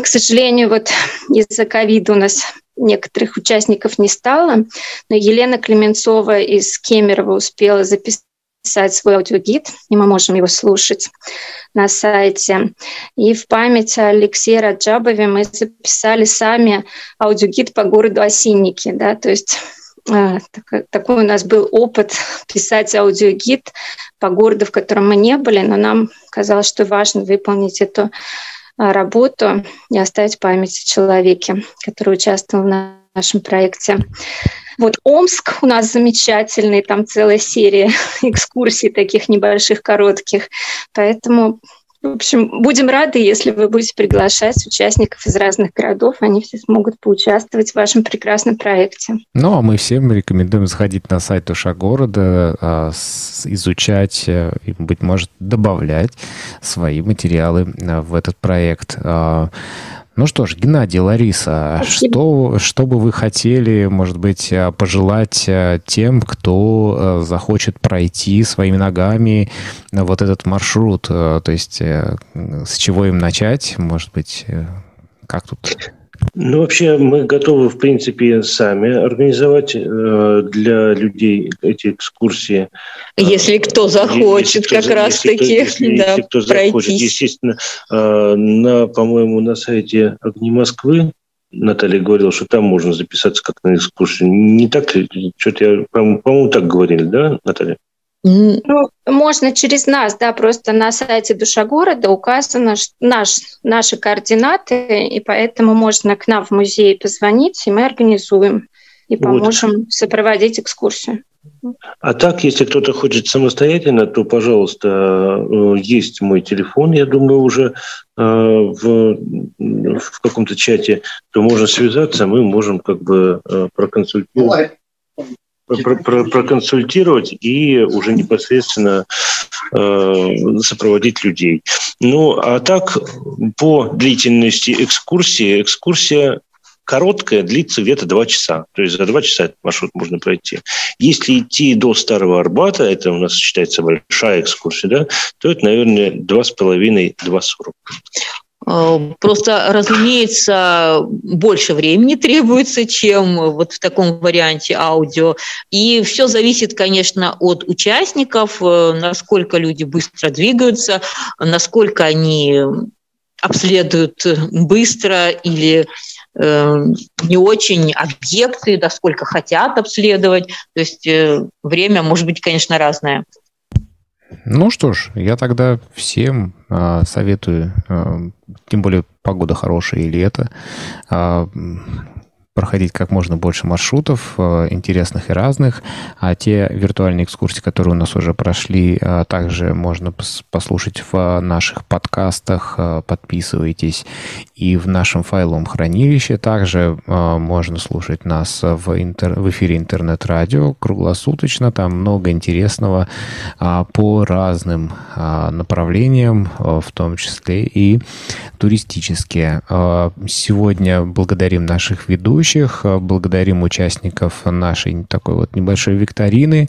S12: К сожалению, вот из-за ковида у нас некоторых участников не стало, но Елена Клеменцова из Кемерово успела записать свой аудиогид, и мы можем его слушать на сайте. И в память о Алексее Раджабове мы записали сами аудиогид по городу Осинники. Да? То есть э, так- такой у нас был опыт писать аудиогид по городу, в котором мы не были, но нам казалось, что важно выполнить эту а, работу и оставить память о человеке, который участвовал в нашем проекте. Вот Омск у нас замечательный, там целая серия экскурсий таких небольших, коротких. Поэтому, в общем, будем рады, если вы будете приглашать участников из разных городов, они все смогут поучаствовать в вашем прекрасном проекте.
S2: Ну, а мы всем рекомендуем заходить на сайт Душа города, а, изучать э, и, быть может, добавлять свои материалы а, в этот проект. Ну что ж, Геннадий, Лариса, что, что бы вы хотели, может быть, а, пожелать а, тем, кто а, захочет пройти своими ногами вот этот маршрут? То есть э, с чего им начать? Может быть, э, как тут?
S3: Ну, вообще, мы готовы, в принципе, сами организовать э, для людей эти экскурсии.
S4: Если кто захочет
S3: Если кто
S4: как
S3: за-
S4: раз
S3: если кто-
S4: таки
S3: если-
S4: да,
S3: если кто захочет.
S4: пройтись.
S3: Естественно, э, на, по-моему, на сайте «Огни Москвы» Наталья говорила, что там можно записаться как на экскурсию. Не так ли? Что-то я, по-моему, так говорили, да, Наталья?
S12: Ну, можно через нас, да, просто на сайте Душа города указано ш- наш, наши координаты, и поэтому можно к нам в музей позвонить, и мы организуем и
S3: Вот.
S12: поможем сопроводить экскурсию.
S3: А так, если кто-то хочет самостоятельно, то, пожалуйста, э, есть мой телефон, я думаю, уже э, в, в каком-то чате, то можно связаться, мы можем как бы э, проконсультировать проконсультировать и уже непосредственно э, сопроводить людей. Ну, а так, по длительности экскурсии, экскурсия короткая длится где-то 2 часа. То есть за 2 часа этот маршрут можно пройти. Если идти до Старого Арбата, это у нас считается большая экскурсия, да, то это, наверное,
S4: 2,5-2,40. Просто, разумеется, больше времени требуется, чем вот в таком варианте аудио. И все зависит, конечно, от участников, э, насколько люди быстро двигаются, насколько они обследуют быстро или э, не очень объекты, насколько хотят обследовать. То есть э, время может быть, конечно, разное.
S2: Ну что ж, я тогда всем а, советую, а, тем более погода хорошая и лето, а, м, проходить как можно больше маршрутов, э, интересных и разных. А те виртуальные экскурсии, которые у нас уже прошли, э, также можно послушать в наших подкастах. Э, подписывайтесь. И в нашем файловом хранилище также можно слушать нас в, интер... в эфире интернет-радио круглосуточно. Там много интересного по разным направлениям, в том числе и туристические. Сегодня благодарим наших ведущих, благодарим участников нашей такой вот небольшой викторины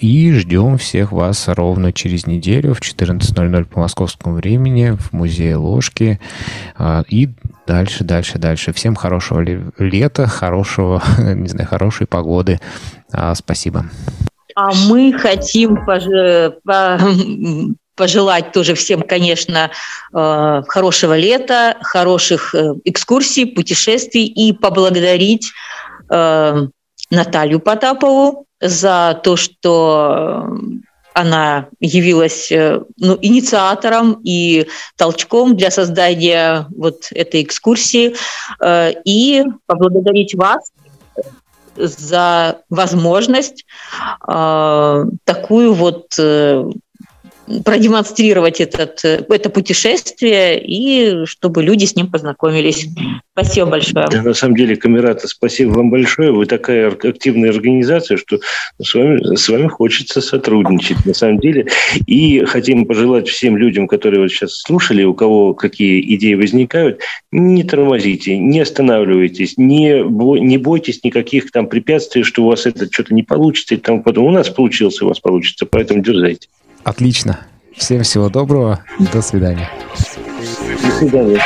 S2: и ждем всех вас ровно через неделю в 14.00 по московскому времени в музее Ложки и дальше, дальше, дальше. Всем хорошего лета, хорошего, не знаю, хорошей погоды. Спасибо.
S4: А мы хотим пожелать тоже всем, конечно, э, хорошего лета, хороших э, экскурсий, путешествий и поблагодарить э, Наталью Потапову за то, что она явилась ну, инициатором и толчком для создания вот этой экскурсии. И поблагодарить вас за возможность такую вот продемонстрировать этот, это путешествие и чтобы люди с ним познакомились. Спасибо большое.
S3: Да, на самом деле, Камерата, спасибо вам большое. Вы такая активная организация, что с вами, с вами хочется сотрудничать на самом деле. И хотим пожелать всем людям, которые вот сейчас слушали, у кого какие идеи возникают, не тормозите, не останавливайтесь, не, не бойтесь никаких там препятствий, что у вас это что-то не получится и тому потом. У нас получился, у вас получится, поэтому дерзайте.
S2: Отлично. Всем всего доброго. До свидания.
S3: До свидания.